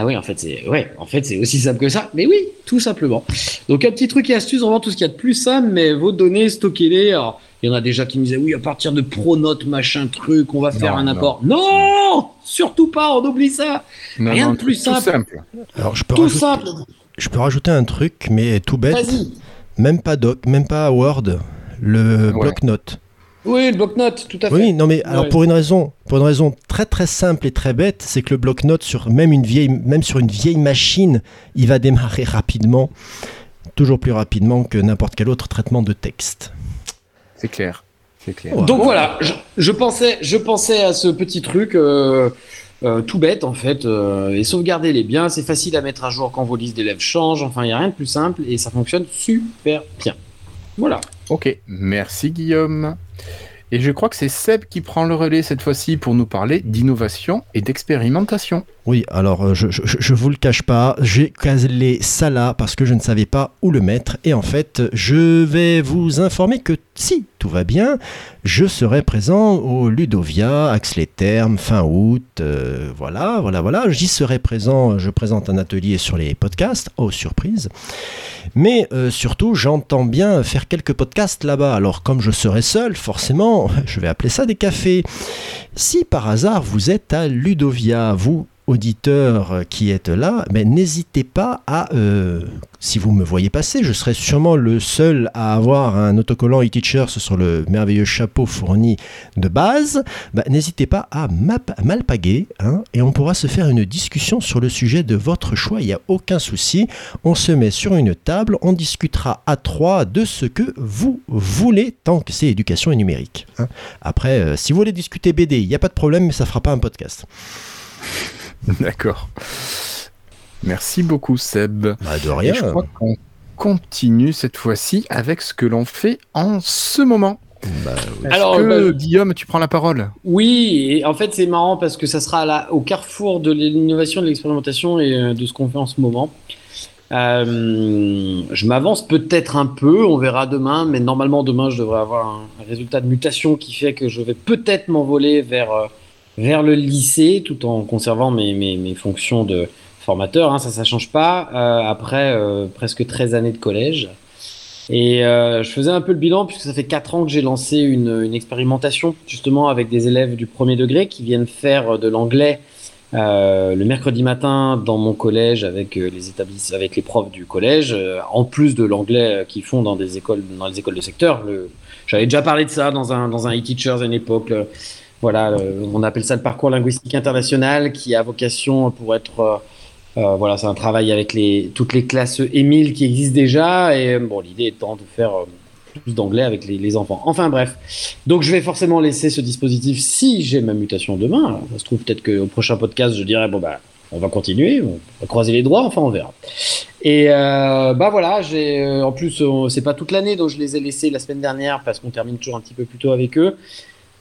Ah oui, en fait, c'est ouais, en fait, c'est aussi simple que ça. Mais oui, tout simplement. Donc un petit truc et astuce, vraiment tout ce qu'il y a de plus simple, mais vos données, stockez-les. Alors, il y en a déjà qui me disaient oui, à partir de Pronote, machin truc, on va faire Non, un non. import. Non, surtout pas, on oublie ça. Non, Rien non, de plus tout simple. Alors, je peux, Tout rajouter, simple. je peux rajouter un truc, mais tout bête. Vas-y. Même pas Doc, même pas Word, le Ouais. bloc-notes. Oui, le bloc-notes, tout à fait. Oui, non, mais alors Ouais. pour une raison, pour une raison très très simple et très bête, c'est que le bloc-notes sur même une vieille, même sur une vieille machine, il va démarrer rapidement, toujours plus rapidement que n'importe quel autre traitement de texte. C'est clair. C'est clair. Ouais. Donc voilà, je, je pensais, je pensais à ce petit truc euh, euh, tout bête en fait, euh, et sauvegarder les biens, c'est facile à mettre à jour quand vos listes d'élèves changent, enfin il n'y a rien de plus simple et ça fonctionne super bien. Voilà. Ok, merci Guillaume. Et je crois que c'est Seb qui prend le relais cette fois-ci pour nous parler d'innovation et d'expérimentation. Oui, alors euh, je, je, vous le cache pas, j'ai calé ça là parce que je ne savais pas où le mettre. Et en fait, je vais vous informer que si tout va bien, je serai présent au Ludovia, Axe-les-Thermes, fin août. euh, voilà, voilà, voilà. J'y serai présent. Je présente un atelier sur les podcasts. Oh, surprise. Mais euh, surtout, j'entends bien faire quelques podcasts là-bas. Alors, comme je serai seul, forcément, je vais appeler ça des cafés. Si par hasard vous êtes à Ludovia, vous auditeurs euh, qui êtes là, mais n'hésitez pas à, euh, si vous me voyez passer, je serai sûrement le seul à avoir un autocollant e-teachers sur le merveilleux chapeau fourni de base. Bah, n'hésitez pas à m'alpaguer hein, et on pourra se faire une discussion sur le sujet de votre choix. Il n'y a aucun souci. On se met sur une table, on discutera à trois de ce que vous voulez tant que c'est éducation et numérique. hein. Après, euh, si vous voulez discuter BD, il n'y a pas de problème, mais ça fera pas un podcast. D'accord. Merci beaucoup, Seb. Bah, de Et rien. je crois qu'on continue cette fois-ci avec ce que l'on fait en ce moment. Bah, Est-ce Alors, que, bah, Guillaume, tu prends la parole? Oui, et en fait c'est marrant parce que ça sera là, au carrefour de l'innovation, de l'expérimentation et euh, de ce qu'on fait en ce moment. Euh, je m'avance peut-être un peu, on verra demain, mais normalement demain je devrais avoir un, un résultat de mutation qui fait que je vais peut-être m'envoler vers, euh, vers le lycée tout en conservant mes, mes, mes fonctions de formateur, hein, ça ça change pas, euh, après euh, presque 13 années de collège. Et euh, je faisais un peu le bilan puisque ça fait quatre ans que j'ai lancé une, une expérimentation justement avec des élèves du premier degré qui viennent faire de l'anglais le mercredi matin dans mon collège avec les établissements, avec les profs du collège, en plus de l'anglais qu'ils font dans des écoles, dans les écoles de secteur. J'avais déjà parlé de ça dans un dans un e-teachers à une époque. Voilà, le- on appelle ça le parcours linguistique international qui a vocation pour être euh, euh, voilà, c'est un travail avec les, toutes les classes Émile qui existent déjà. Et euh, bon, l'idée étant de faire euh, plus d'anglais avec les, enfants. Enfin bref. Donc je vais forcément laisser ce dispositif si j'ai ma mutation demain. Alors, ça se trouve peut-être qu'au prochain podcast, je dirais, bon, bah, on va continuer, on va croiser les doigts, enfin on verra. Et euh, bah voilà, j'ai euh, en plus euh, c'est pas toute l'année, donc je les ai laissés la semaine dernière parce qu'on termine toujours un petit peu plus tôt avec eux.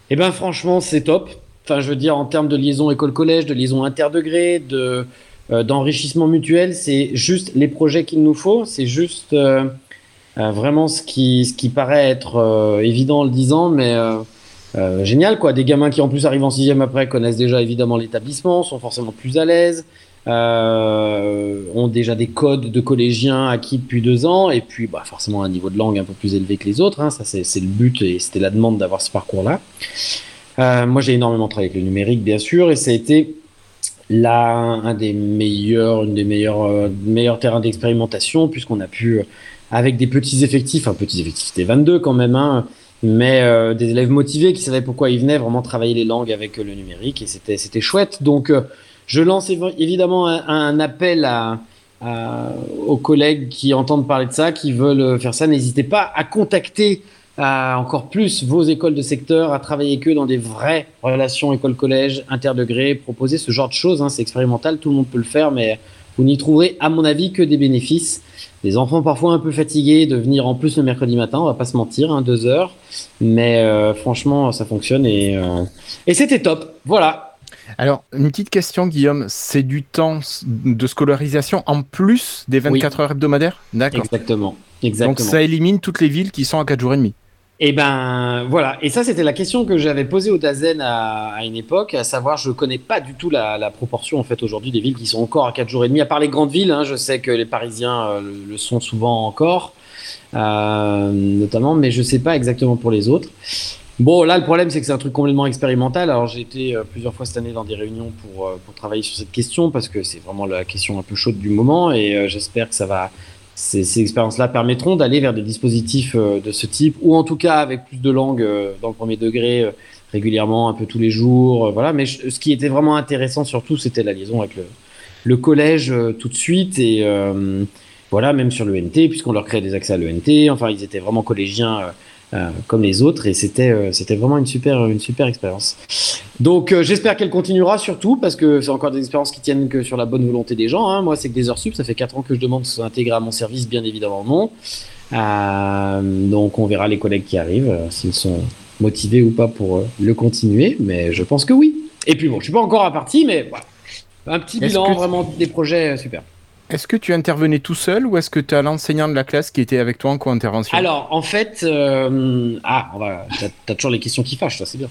Et ben franchement c'est top. Enfin je veux dire en termes de liaison école-collège, de liaison interdegré, de euh, d'enrichissement mutuel, c'est juste les projets qu'il nous faut, c'est juste euh, euh, vraiment ce qui ce qui paraît être évident en le disant, mais génial quoi. Des gamins qui en plus arrivent en sixième après connaissent déjà évidemment l'établissement, sont forcément plus à l'aise euh, ont déjà des codes de collégiens acquis depuis deux ans, et puis bah, forcément un niveau de langue un peu plus élevé que les autres. hein. ça, c'est le but et c'était la demande d'avoir ce parcours-là. Euh, moi, j'ai énormément travaillé avec le numérique, bien sûr, et ça a été là un des meilleurs, une des euh, meilleurs terrains d'expérimentation, puisqu'on a pu, avec des petits effectifs, un petits effectifs, c'était 22 quand même, hein, mais des élèves motivés qui savaient pourquoi ils venaient, vraiment travailler les langues avec le numérique, et c'était c'était chouette. Donc, je lance évi- évidemment un, appel à, à- aux collègues qui entendent parler de ça, qui veulent faire ça. N'hésitez pas à contacter euh, encore plus vos écoles de secteur, à travailler que dans des vraies relations école-collège, interdegré, proposer ce genre de choses. hein. c'est expérimental, tout le monde peut le faire, mais vous n'y trouverez, à mon avis, que des bénéfices. Les enfants parfois un peu fatigués de venir en plus le mercredi matin, on va pas se mentir, hein, deux heures, mais euh, franchement, ça fonctionne et, euh, et c'était top. Voilà. Alors, une petite question, Guillaume. C'est du temps de scolarisation en plus des 24 heures hebdomadaires? D'accord. Exactement. Exactement. Donc, ça élimine toutes les villes qui sont à 4 jours et demi. Et ben voilà, et ça c'était la question que j'avais posée au Dazen à, à une époque, à savoir je connais pas du tout la, la proportion en fait aujourd'hui des villes qui sont encore à 4 jours et demi, à part les grandes villes, hein, je sais que les Parisiens euh, le, le sont souvent encore, euh, notamment, mais je sais pas exactement pour les autres. Bon là le problème c'est que c'est un truc complètement expérimental, alors j'ai été euh, plusieurs fois cette année dans des réunions pour, euh, pour travailler sur cette question, parce que c'est vraiment la question un peu chaude du moment, et euh, j'espère que ça va ces, ces expériences-là permettront d'aller vers des dispositifs de ce type, ou en tout cas avec plus de langues dans le premier degré, régulièrement, un peu tous les jours. voilà. Mais ce qui était vraiment intéressant surtout, c'était la liaison avec le, le collège tout de suite, et voilà, même sur l'ENT, puisqu'on leur créait des accès à l'ENT. Enfin, ils étaient vraiment collégiens. Euh, comme les autres et c'était euh, c'était vraiment une super une super expérience. Donc euh, j'espère qu'elle continuera surtout parce que c'est encore des expériences qui tiennent que sur la bonne volonté des gens. hein. Moi c'est que des heures sup, ça fait 4 ans que je demande soit intégré à mon service, bien évidemment non. Donc on verra les collègues qui arrivent s'ils sont motivés ou pas pour le continuer, mais je pense que oui. Et puis bon, je suis pas encore à partie, mais voilà. un petit bilan vraiment des projets super. Est-ce que tu intervenais tout seul ou est-ce que tu as l'enseignant de la classe qui était avec toi en co-intervention Alors en fait, euh, ah, on va, t'as, toujours les questions qui fâchent, ça c'est bien.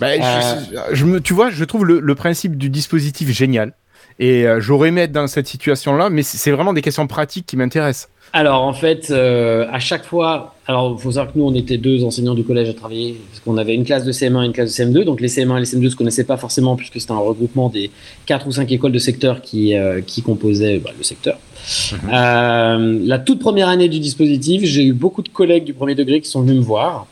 Bah, je- je, me, tu vois, je trouve le, le principe du dispositif génial. Et euh, j'aurais aimé être dans cette situation-là, mais c'est vraiment des questions pratiques qui m'intéressent. Alors en fait, euh, à chaque fois, alors il faut savoir que nous on était deux enseignants du collège à travailler, parce qu'on avait une classe de CM1 et une classe de CM2, donc les CM1 et les CM2 se connaissaient pas forcément puisque c'était un regroupement des quatre ou cinq écoles de secteur qui, euh, qui composaient bah, le secteur. Euh, la toute première année du dispositif, j'ai eu beaucoup de collègues du premier degré qui sont venus me voir,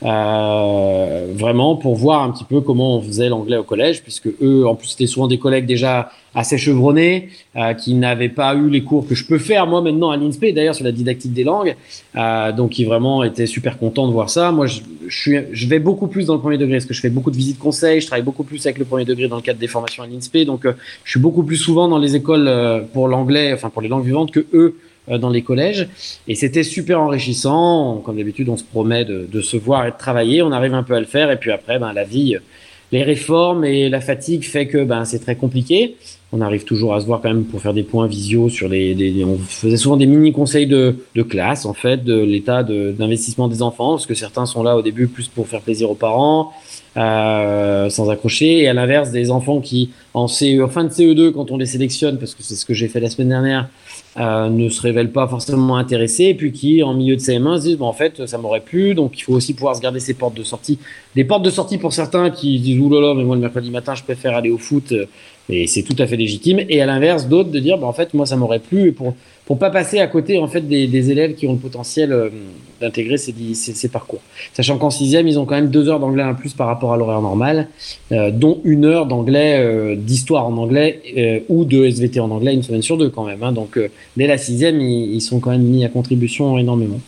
vraiment pour voir un petit peu comment on faisait l'anglais au collège, puisque eux, en plus, c'était souvent des collègues déjà assez chevronnés, euh, qui n'avaient pas eu les cours que je peux faire moi maintenant à l'INSPE, d'ailleurs sur la didactique des langues, euh, donc qui vraiment étaient super contents de voir ça. Moi, je, je, suis, je vais beaucoup plus dans le premier degré, parce que je fais beaucoup de visites conseils, je travaille beaucoup plus avec le premier degré dans le cadre des formations à l'INSPE, donc euh, je suis beaucoup plus souvent dans les écoles euh, pour l'anglais, enfin pour les langues vivantes que eux euh, dans les collèges. Et c'était super enrichissant. Comme d'habitude, on se promet de, de, se voir et de travailler. On arrive un peu à le faire. Et puis après, ben, la vie, les réformes et la fatigue fait que ben, c'est très compliqué. On arrive toujours à se voir quand même pour faire des points visio sur les. On faisait souvent des mini conseils de, de classe, en fait, de l'état d'investissement des enfants, parce que certains sont là au début plus pour faire plaisir aux parents. Euh, sans accrocher et à l'inverse des enfants qui en CE, en fin de CE2 quand on les sélectionne parce que c'est ce que j'ai fait la semaine dernière euh, ne se révèlent pas forcément intéressés et puis qui en milieu de CM1 se disent bon en fait ça m'aurait plu donc il faut aussi pouvoir se garder ses portes de sortie. Des portes de sortie pour certains qui disent oulala mais moi le mercredi matin je préfère aller au foot et c'est tout à fait légitime. Et à l'inverse d'autres de dire bah, en fait moi ça m'aurait plu et pour pour pas passer à côté en fait des, des élèves qui ont le potentiel euh, d'intégrer ces, ces, ces, parcours. Sachant qu'en sixième, ils ont quand même deux heures d'anglais en plus par rapport à l'horaire normal, euh, dont une heure d'anglais, euh, d'histoire en anglais euh, ou de SVT en anglais une semaine sur deux quand même. Hein. Donc euh, dès la sixième, ils, ils, sont quand même mis à contribution énormément.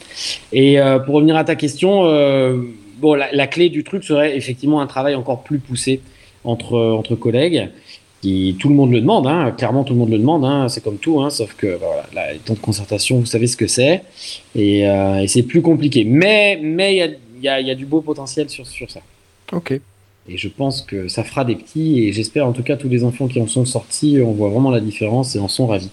Et euh, pour revenir à ta question, bon, la, la, clé du truc serait effectivement un travail encore plus poussé entre entre collègues qui, tout le monde le demande, hein, clairement tout le monde le demande, hein, c'est comme tout, hein, sauf que bah, voilà, les temps de concertation, vous savez ce que c'est, et, euh, et c'est plus compliqué. Mais mais il y a, y, a, y a, du beau potentiel sur, sur ça. Ok. Et je pense que ça fera des petits, et j'espère en tout cas tous les enfants qui en sont sortis, on voit vraiment la différence et en sont ravis.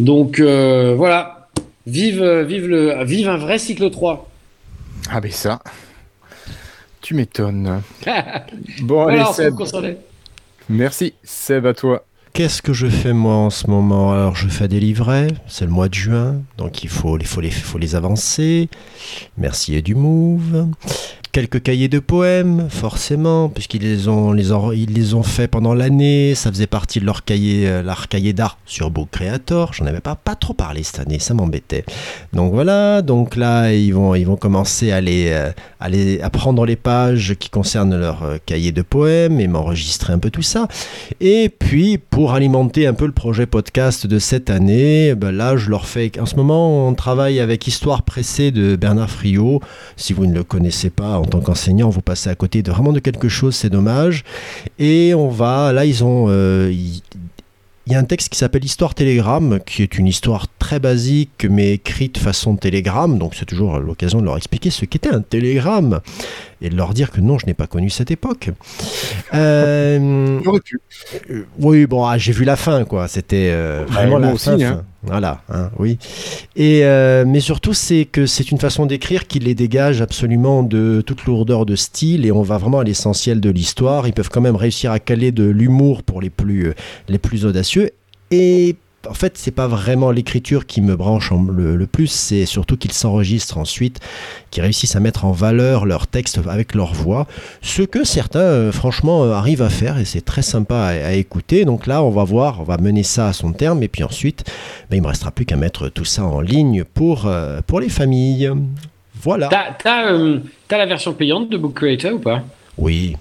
Donc euh, voilà, vive, vive, le, vive un vrai cycle 3. Ah ben ça, tu m'étonnes. bon, allez, Seb. Merci, Seb, à toi. Qu'est-ce que je fais moi en ce moment? Alors je fais des livrets, c'est le mois de juin, donc il faut, faut, les, faut les avancer. Merci et du move quelques cahiers de poèmes, forcément, puisqu'ils les ont, les ils les ont fait pendant l'année. Ça faisait partie de leur cahier, euh, leur cahier d'art sur Book Creator. J'en avais pas, pas trop parlé cette année, ça m'embêtait. Donc voilà, donc là, ils vont, ils vont commencer à, les, euh, à, les, à prendre les pages qui concernent leur euh, cahier de poèmes et m'enregistrer un peu tout ça. Et puis, pour alimenter un peu le projet podcast de cette année, ben là, je leur fais. En ce moment, on travaille avec Histoire pressée de Bernard Friot. Si vous ne le connaissez pas, tant qu'enseignant, vous passez à côté de vraiment de quelque chose, c'est dommage. Et on va, là, ils ont, euh, ils, il y a un texte qui s'appelle Histoire Télégramme, qui est une histoire très basique, mais écrite façon télégramme. Donc c'est toujours l'occasion de leur expliquer ce qu'était un télégramme et de leur dire que non, je n'ai pas connu cette époque. Euh, euh, oui, bon, ah, j'ai vu la fin, quoi. C'était euh, vraiment ouais, la aussi, fin. hein. Voilà, hein, oui. Et euh, mais surtout, c'est que c'est une façon d'écrire qui les dégage absolument de toute lourdeur de style et on va vraiment à l'essentiel de l'histoire. Ils peuvent quand même réussir à caler de l'humour pour les plus les plus audacieux et en fait, c'est pas vraiment l'écriture qui me branche le, le plus, c'est surtout qu'ils s'enregistrent ensuite, qu'ils réussissent à mettre en valeur leur texte avec leur voix, ce que certains, euh, franchement, euh, arrivent à faire et c'est très sympa à, à, écouter. Donc là, on va voir, on va mener ça à son terme et puis ensuite, ben, il me restera plus qu'à mettre tout ça en ligne pour, euh, pour les familles. Voilà. T'as euh, la version payante de Book Creator ou pas? Oui.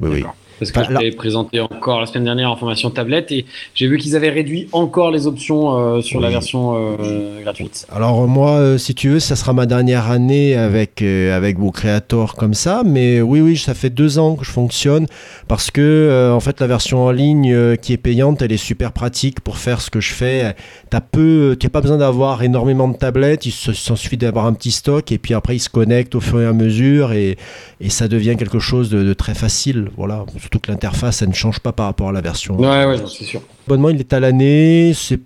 Oui, oui. Parce que enfin, je l'ai présenté encore la semaine dernière en formation tablette et j'ai vu qu'ils avaient réduit encore les options euh, sur oui. la version euh, gratuite. Alors moi, euh, si tu veux, ça sera ma dernière année avec avec vos créateurs comme ça, mais oui, oui, ça fait deux ans que je fonctionne parce que en fait la version en ligne qui est payante, elle est super pratique pour faire ce que je fais. T'as peu, t'as pas besoin d'avoir énormément de tablettes, il s'en suffit d'avoir un petit stock et puis après ils se connectent au fur et à mesure et, et ça devient quelque chose de, de très facile. Voilà surtout que l'interface elle ne change pas par rapport à la version. Ouais, ouais, c'est sûr. L'abonnement il est à l'année, c'est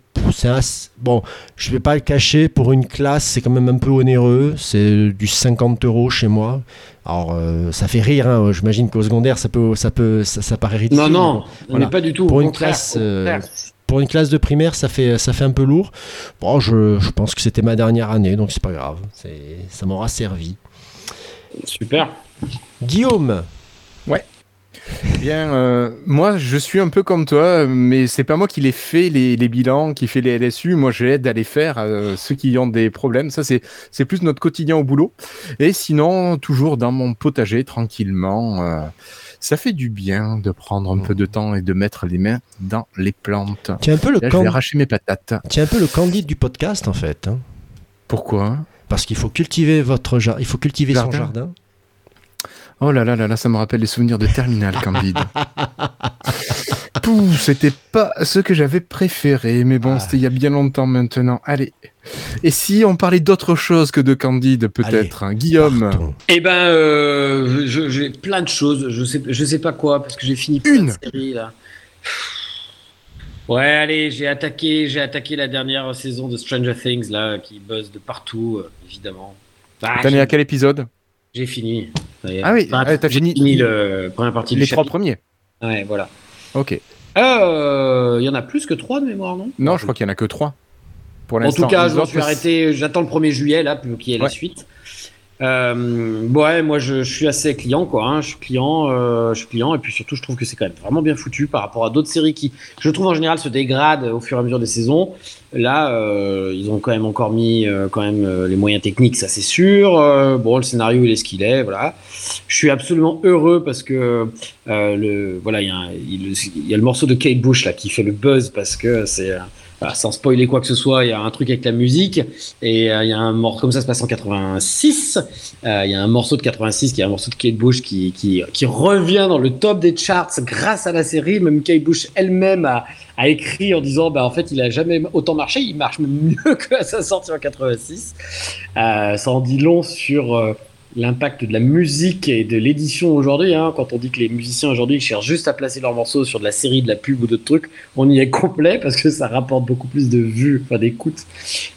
bon, je vais pas le cacher pour une classe, c'est quand même un peu onéreux, c'est du 50 euros chez moi. Alors, euh, ça fait rire, hein, j'imagine qu'au secondaire, ça, peut, ça, peut, ça, ça paraît ridicule. Non, non, on voilà. n'est pas du tout. Pour au une contraire, classe, euh. Pour une classe de primaire, ça fait, ça fait un peu lourd. Bon, je, je pense que c'était ma dernière année, donc c'est pas grave. C'est- Ça m'aura servi. Super. Guillaume, Eh Bien, euh, moi, je suis un peu comme toi, mais c'est pas moi qui les fait les, les bilans, qui fait les LSU. Moi, j'aide à les faire euh, ceux qui ont des problèmes. Ça, c'est c'est plus notre quotidien au boulot. Et sinon, toujours dans mon potager, tranquillement. euh, ça fait du bien de prendre un peu de temps et de mettre les mains dans les plantes. tu es un peu le, Là, je can- vais arracher mes patates. tu un peu le candide du podcast, en fait. hein. Pourquoi? Parce qu'il faut cultiver votre jardin. Il faut cultiver son Jardin. Oh là là là là, ça me rappelle les souvenirs de Terminal, Candide. Pouh, c'était pas ce que j'avais préféré, mais bon, Ah. c'était il y a bien longtemps maintenant. Allez. Et si on parlait d'autre chose que de Candide, peut-être hein, Guillaume Partons. Eh ben, euh, j'ai plein de choses. Je sais, je sais pas quoi parce que j'ai fini plein Une. de séries là. Ouais, allez, j'ai attaqué, j'ai attaqué la dernière saison de Stranger Things là, qui buzz de partout, euh, évidemment. Bah, T'en es à quel épisode? J'ai fini. Est. Ah oui, ah, t'as fini- fini le première partie Les du trois chapitre. premiers. Ouais, voilà. Ok. Euh, Il y en a plus que trois de mémoire, non? Non, je crois qu'il y en a que trois. Pour En tout cas, je m'en autres, suis arrêté. J'attends le 1er juillet, là, pour qu'il y ait la Ouais. suite. Euh, ouais, moi, je, suis assez client, quoi. hein. Je suis client, euh, je suis client, et puis surtout, je trouve que c'est quand même vraiment bien foutu par rapport à d'autres séries qui, je trouve en général, se dégradent au fur et à mesure des saisons. Là, euh, ils ont quand même encore mis euh, quand même euh, les moyens techniques, ça c'est sûr. Euh, bon, le scénario, il est ce qu'il est, voilà. Je suis absolument heureux parce que le, voilà, il y, y a le morceau de Kate Bush là qui fait le buzz parce que c'est sans spoiler quoi que ce soit, il y a un truc avec la musique et euh, il y a un morceau comme ça se passe en 86. euh, Il y a un morceau de 86 qui est un morceau de Kate Bush qui, revient dans le top des charts grâce à la série. Même Kate Bush elle-même a, écrit en disant bah en fait il a jamais autant marché, il marche mieux que sa sortie en 86. Euh, ça en dit long sur l'impact de la musique et de l'édition aujourd'hui. Hein. Quand on dit que les musiciens aujourd'hui cherchent juste à placer leurs morceaux sur de la série, de la pub ou d'autres trucs, on y est complet parce que ça rapporte beaucoup plus de vues, enfin d'écoutes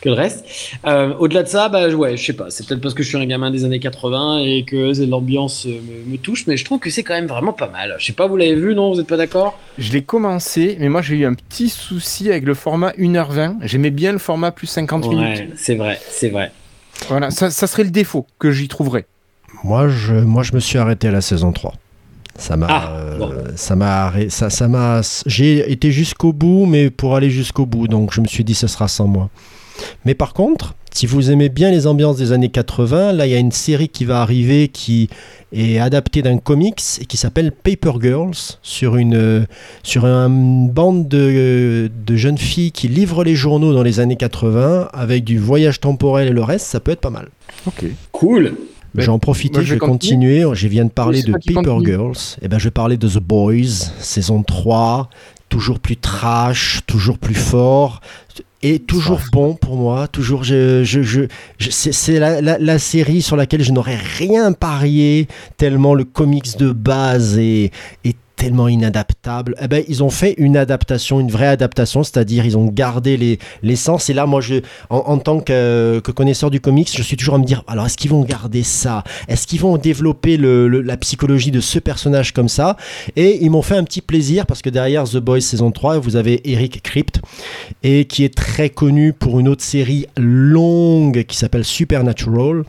que le reste. Euh, Au-delà de ça, bah ouais, je sais pas. C'est peut-être parce que je suis un gamin des années 80 et que c'est- l'ambiance euh, me, me touche, mais je trouve que c'est quand même vraiment pas mal. Je sais pas, vous l'avez vu, non? Vous êtes pas d'accord? Je l'ai commencé, mais moi j'ai eu un petit souci avec le format 1h20. J'aimais bien le format plus 50 minutes. Ouais, c'est vrai, c'est vrai. Voilà, ça, ça serait le défaut que j'y trouverais. Moi je, moi, je me suis arrêté à la saison 3. Ça m'a, Ah, euh, bon. ça m'a, ça, ça m'a, j'ai été jusqu'au bout, mais pour aller jusqu'au bout, donc je me suis dit ce sera sans moi. Mais par contre, si vous aimez bien les ambiances des années 80, là il y a une série qui va arriver qui est adaptée d'un comics et qui s'appelle Paper Girls sur une euh, sur une bande de, de jeunes filles qui livrent les journaux dans les années 80 avec du voyage temporel et le reste, ça peut être pas mal. Ok. Cool. Ben, je vais en profiter, moi, je je vais continuer. Je viens de parler de Paper continue. Girls. Et ben, je vais parler de The Boys, saison 3. Toujours plus trash, toujours plus fort. Et toujours bon pour moi. Toujours, je, je, je, c'est la, la- la série sur laquelle je n'aurais rien parié, tellement le comics de base est, est tellement inadaptable. Eh ben, ils ont fait une adaptation, une vraie adaptation, c'est-à-dire ils ont gardé les, l'essence. Et là, moi, je, en, tant que, que connaisseur du comics, je suis toujours à me dire, alors est-ce qu'ils vont garder ça? Est-ce qu'ils vont développer le- la psychologie de ce personnage comme ça? Et ils m'ont fait un petit plaisir parce que derrière The Boys saison 3, vous avez Eric Crypt, et qui est très connu pour une autre série longue qui s'appelle Supernatural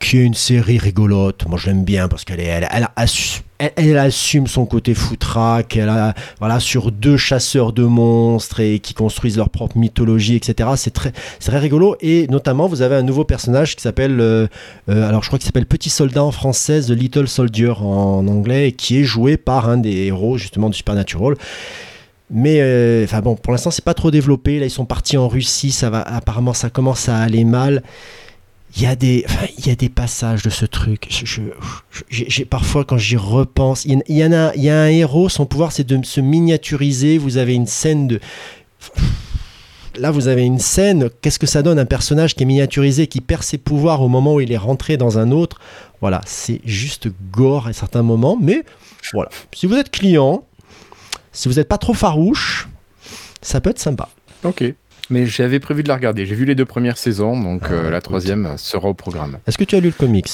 qui est une série rigolote. Moi, je l'aime bien parce qu'elle est, elle, elle assu- elle- elle assume son côté foutraque. Elle a, voilà, sur deux chasseurs de monstres et qui construisent leur propre mythologie, etc. C'est très, c'est très rigolo. Et notamment, vous avez un nouveau personnage qui s'appelle, euh, euh, alors je crois qu'il s'appelle Petit Soldat en français, Little Soldier en anglais, qui est joué par un des héros justement du Supernatural. Mais euh, enfin bon, pour l'instant, c'est pas trop développé. Là, ils sont partis en Russie. Ça va, apparemment, ça commence à aller mal. Il y a des, il y a des passages de ce truc. Je, j'ai- parfois, quand j'y repense, il y, en- il y en a, il y a un héros. Son pouvoir, c'est de se miniaturiser. Vous avez une scène de Là, vous avez une scène. Qu'est-ce que ça donne un personnage qui est miniaturisé, qui perd ses pouvoirs au moment où il est rentré dans un autre? Voilà, c'est juste gore à certains moments. Mais voilà, si vous êtes client, si vous n'êtes pas trop farouche, ça peut être sympa. Ok. Mais j'avais prévu de la regarder. J'ai vu les deux premières saisons, donc Ah, euh, la troisième sera au programme. Est-ce que tu as lu le comics?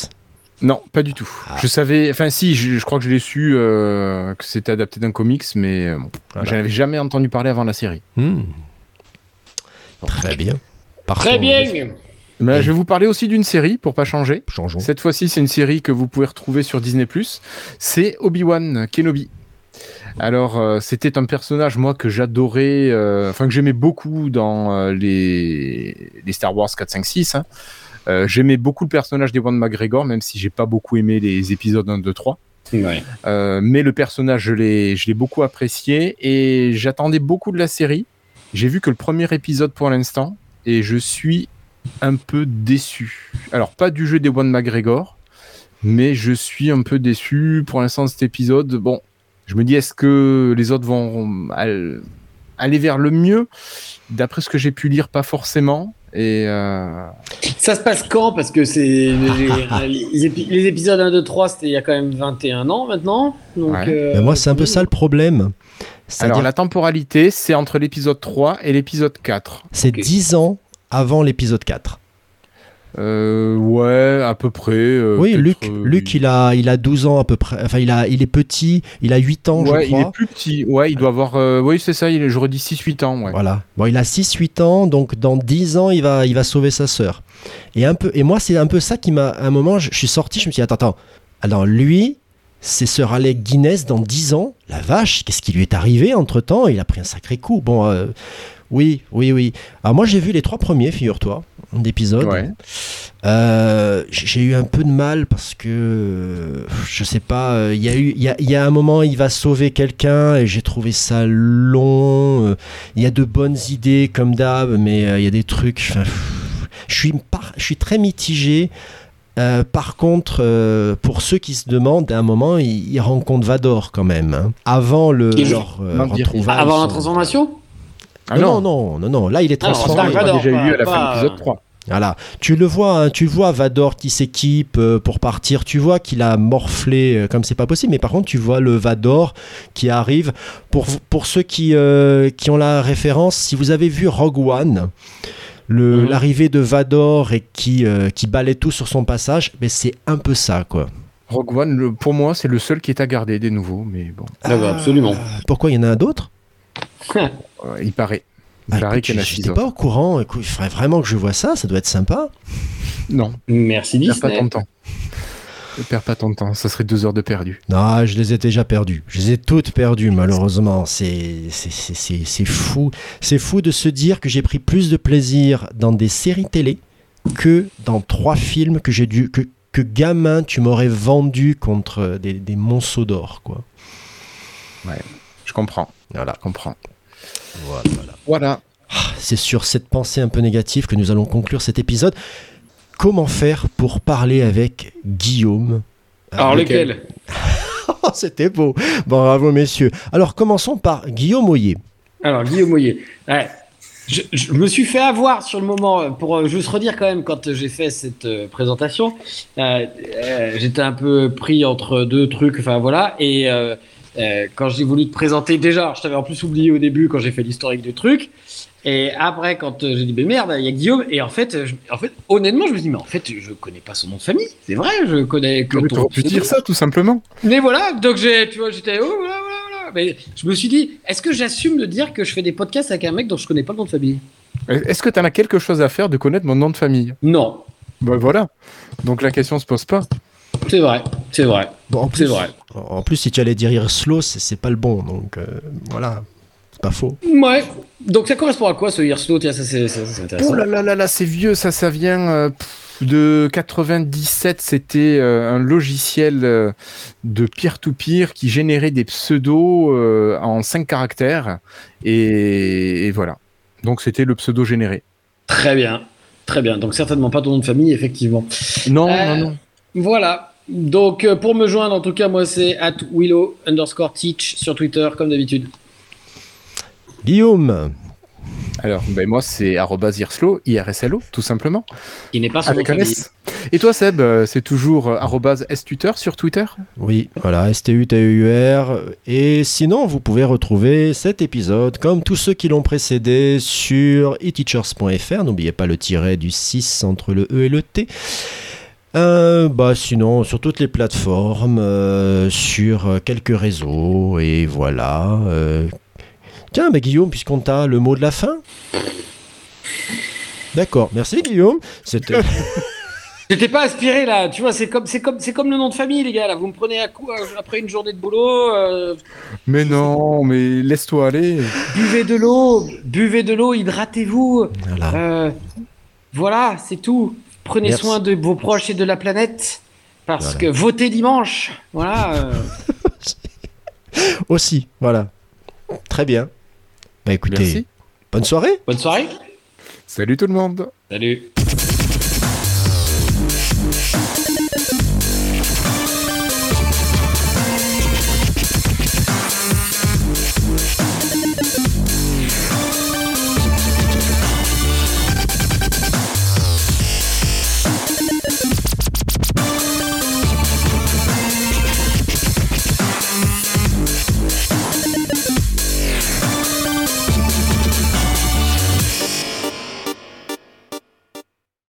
Non, pas du tout. Ah. Je savais, enfin si, je, je crois que je l'ai su euh, que c'était adapté d'un comics, mais euh, bon, Voilà. j'en avais jamais entendu parler avant la série. Hmm. Très bien. Partons. Très bien. Et- je vais vous parler aussi d'une série pour pas changer. Changeons. Cette fois-ci, c'est une série que vous pouvez retrouver sur Disney+. C'est Obi-Wan Kenobi. Alors, euh, c'était un personnage, moi, que j'adorais, euh, enfin, que j'aimais beaucoup dans euh, les, les Star Wars 4, 5, 6. hein. Euh, j'aimais beaucoup le personnage d'Ewan McGregor, même si j'ai pas beaucoup aimé les épisodes 1, 2, 3. Ouais. Euh, mais le personnage, je l'ai, je l'ai beaucoup apprécié et j'attendais beaucoup de la série. J'ai vu que le premier épisode pour l'instant et je suis un peu déçu. Alors, pas du jeu d'Ewan McGregor, mais je suis un peu déçu pour l'instant de cet épisode. Bon, je me dis, est-ce que les autres vont al- aller vers le mieux? D'après ce que j'ai pu lire, pas forcément. Et euh, Ça se passe quand? Parce que c'est les, les épi- les épisodes 1, 2, 3, c'était il y a quand même 21 ans maintenant. Donc, Ouais. euh, Mais moi, c'est un peu ça le problème. alors, C'est-à-dire la temporalité, c'est entre l'épisode 3 et l'épisode 4. c'est Ok. 10 ans avant l'épisode 4. Euh, ouais, à peu près. euh, oui, Luc, euh, Luc il, a, il a 12 ans à peu près. Enfin, il, a, il est petit, il a 8 ans, ouais, je il crois. est plus petit. Ouais, il doit avoir. euh, oui, c'est ça, il j'aurais dit 6-8 ans. Ouais. Voilà. Bon, il a 6-8 ans, donc dans 10 ans, il va, il va sauver sa sœur. Et, un peu, et moi, c'est un peu ça qui m'a. À un moment, je, je suis sorti, je me suis dit, attends, attends. Alors, lui, c'est Sir Alec Guinness dans 10 ans. La vache, qu'est-ce qui lui est arrivé entre temps Il a pris un sacré coup. Bon, euh, oui, oui, oui. Alors, moi, j'ai vu les trois premiers, figure-toi, d'épisodes. Ouais. Euh, j'ai eu un peu de mal parce que euh, je sais pas, euh, il y a eu il y a, il y a un moment il va sauver quelqu'un et j'ai trouvé ça long. Il y a de bonnes idées comme d'hab, mais il y a des trucs. enfin, je suis par- je suis très mitigé. Euh, par contre, euh, pour ceux qui se demandent, à un moment, ils, ils rencontrent Vador quand même. hein. Avant le leur euh, Avant la transformation? Ah non, non, non, non, là il est Ah transformé. Stark Vador, déjà eu à la pas- fin de l'épisode 3. Voilà, tu le vois, hein, tu vois Vador qui s'équipe euh, pour partir, tu vois qu'il a morflé euh, comme c'est pas possible, mais par contre tu vois le Vador qui arrive. Pour, pour ceux qui, euh, qui ont la référence, si vous avez vu Rogue One, le- Mhm. l'arrivée de Vador et qui, euh, qui balaie tout sur son passage, mais c'est un peu ça quoi. Rogue One, le- pour moi, c'est le seul qui est à garder des nouveaux, mais bon, Ah bah, absolument. Pourquoi il y en a d'autres? euh, il paraît. Il paraît écoute, qu'il y en a je- six J'étais pas au courant, écoute, il faudrait vraiment que je vois ça, ça doit être sympa. Non, Merci perds pas Disney. ton temps. Ne perds pas ton temps, ça serait deux heures de perdu. Non, je les ai déjà perdues. Je les ai toutes perdues, malheureusement. C'est c'est- c'est- c'est- c'est fou. C'est fou de se dire que j'ai pris plus de plaisir dans des séries télé que dans trois films que j'ai dû. Que, que gamin, tu m'aurais vendu contre des, des monceaux d'or, quoi. Je comprends, Voilà. je comprends. Voilà, voilà. Voilà. C'est sur cette pensée un peu négative que nous allons conclure cet épisode. Comment faire pour parler avec Guillaume? Alors lequel Oh, C'était beau. Bravo, messieurs. Alors, commençons par Guillaume Oyer. Alors, Guillaume Moyer. Ouais. Je, je me suis fait avoir sur le moment, euh, pour euh, juste redire quand même, quand euh, j'ai fait cette présentation, euh, euh, j'étais un peu pris entre deux trucs, enfin voilà, et euh, euh, quand j'ai voulu te présenter, déjà, je t'avais en plus oublié au début quand j'ai fait l'historique du truc, et après quand euh, j'ai dit, mais merde, il y a Guillaume, et en fait, euh, je- en fait, honnêtement, je me suis dit, mais en fait, je connais pas son nom de famille, c'est vrai, je connais que ton pu dire ça, tout simplement. Mais voilà, donc j'ai, tu vois, j'étais, oh, voilà, voilà, voilà. Mais je me suis dit, est-ce que j'assume de dire que je fais des podcasts avec un mec dont je connais pas le nom de famille? Est-ce que tu en as quelque chose à faire de connaître mon nom de famille? Non, Ben voilà. Donc la question se pose pas. c'est vrai, c'est vrai, Bon, en c'est plus, vrai. En plus, si tu allais dire slow, c'est c'est pas le bon. Donc euh, voilà, c'est pas faux. Ouais. Donc ça correspond à quoi ce Hearslow Tiens, ça c'est, ça, c'est intéressant. Oh là là là là, c'est vieux, ça, ça vient euh, de 97. C'était euh, un logiciel euh, de peer-to-peer qui générait des pseudos euh, en 5 caractères. Et, et voilà. Donc c'était le pseudo généré. Très bien, très bien. Donc certainement pas ton nom de famille, effectivement. Non, Euh, non, non. Voilà. Donc euh, pour me joindre, en tout cas, moi c'est at willow underscore teach sur Twitter, comme d'habitude. Guillaume, Alors, ben moi, c'est arrobas irslo, IRSLO, tout simplement. Il n'est pas son de Avec un. S. Et toi, Seb, euh, c'est toujours euh, arrobas stuter sur Twitter? Oui, voilà, S-T-U-T-U-R. Et sinon, vous pouvez retrouver cet épisode, comme tous ceux qui l'ont précédé, sur eteachers.fr. N'oubliez pas le tiret du 6 entre le E et le T. Euh, bah sinon sur toutes les plateformes, euh, sur euh, quelques réseaux et voilà. euh. Tiens, bah, Guillaume, puisqu'on t'a le mot de la fin. D'accord, merci Guillaume. C'était J'étais pas aspiré là, tu vois, c'est comme, c'est comme, c'est comme le nom de famille, les gars. Là, vous me prenez à coup euh, après une journée de boulot. euh, Mais non, mais laisse-toi aller. buvez de l'eau, buvez de l'eau, hydratez-vous. voilà. Euh, voilà, c'est tout. Prenez Merci. soin de vos proches et de la planète. Parce Voilà. que votez dimanche. Voilà. euh, aussi, voilà. Très bien. Bah écoutez, Merci. bonne soirée. bonne soirée. Salut tout le monde. Salut.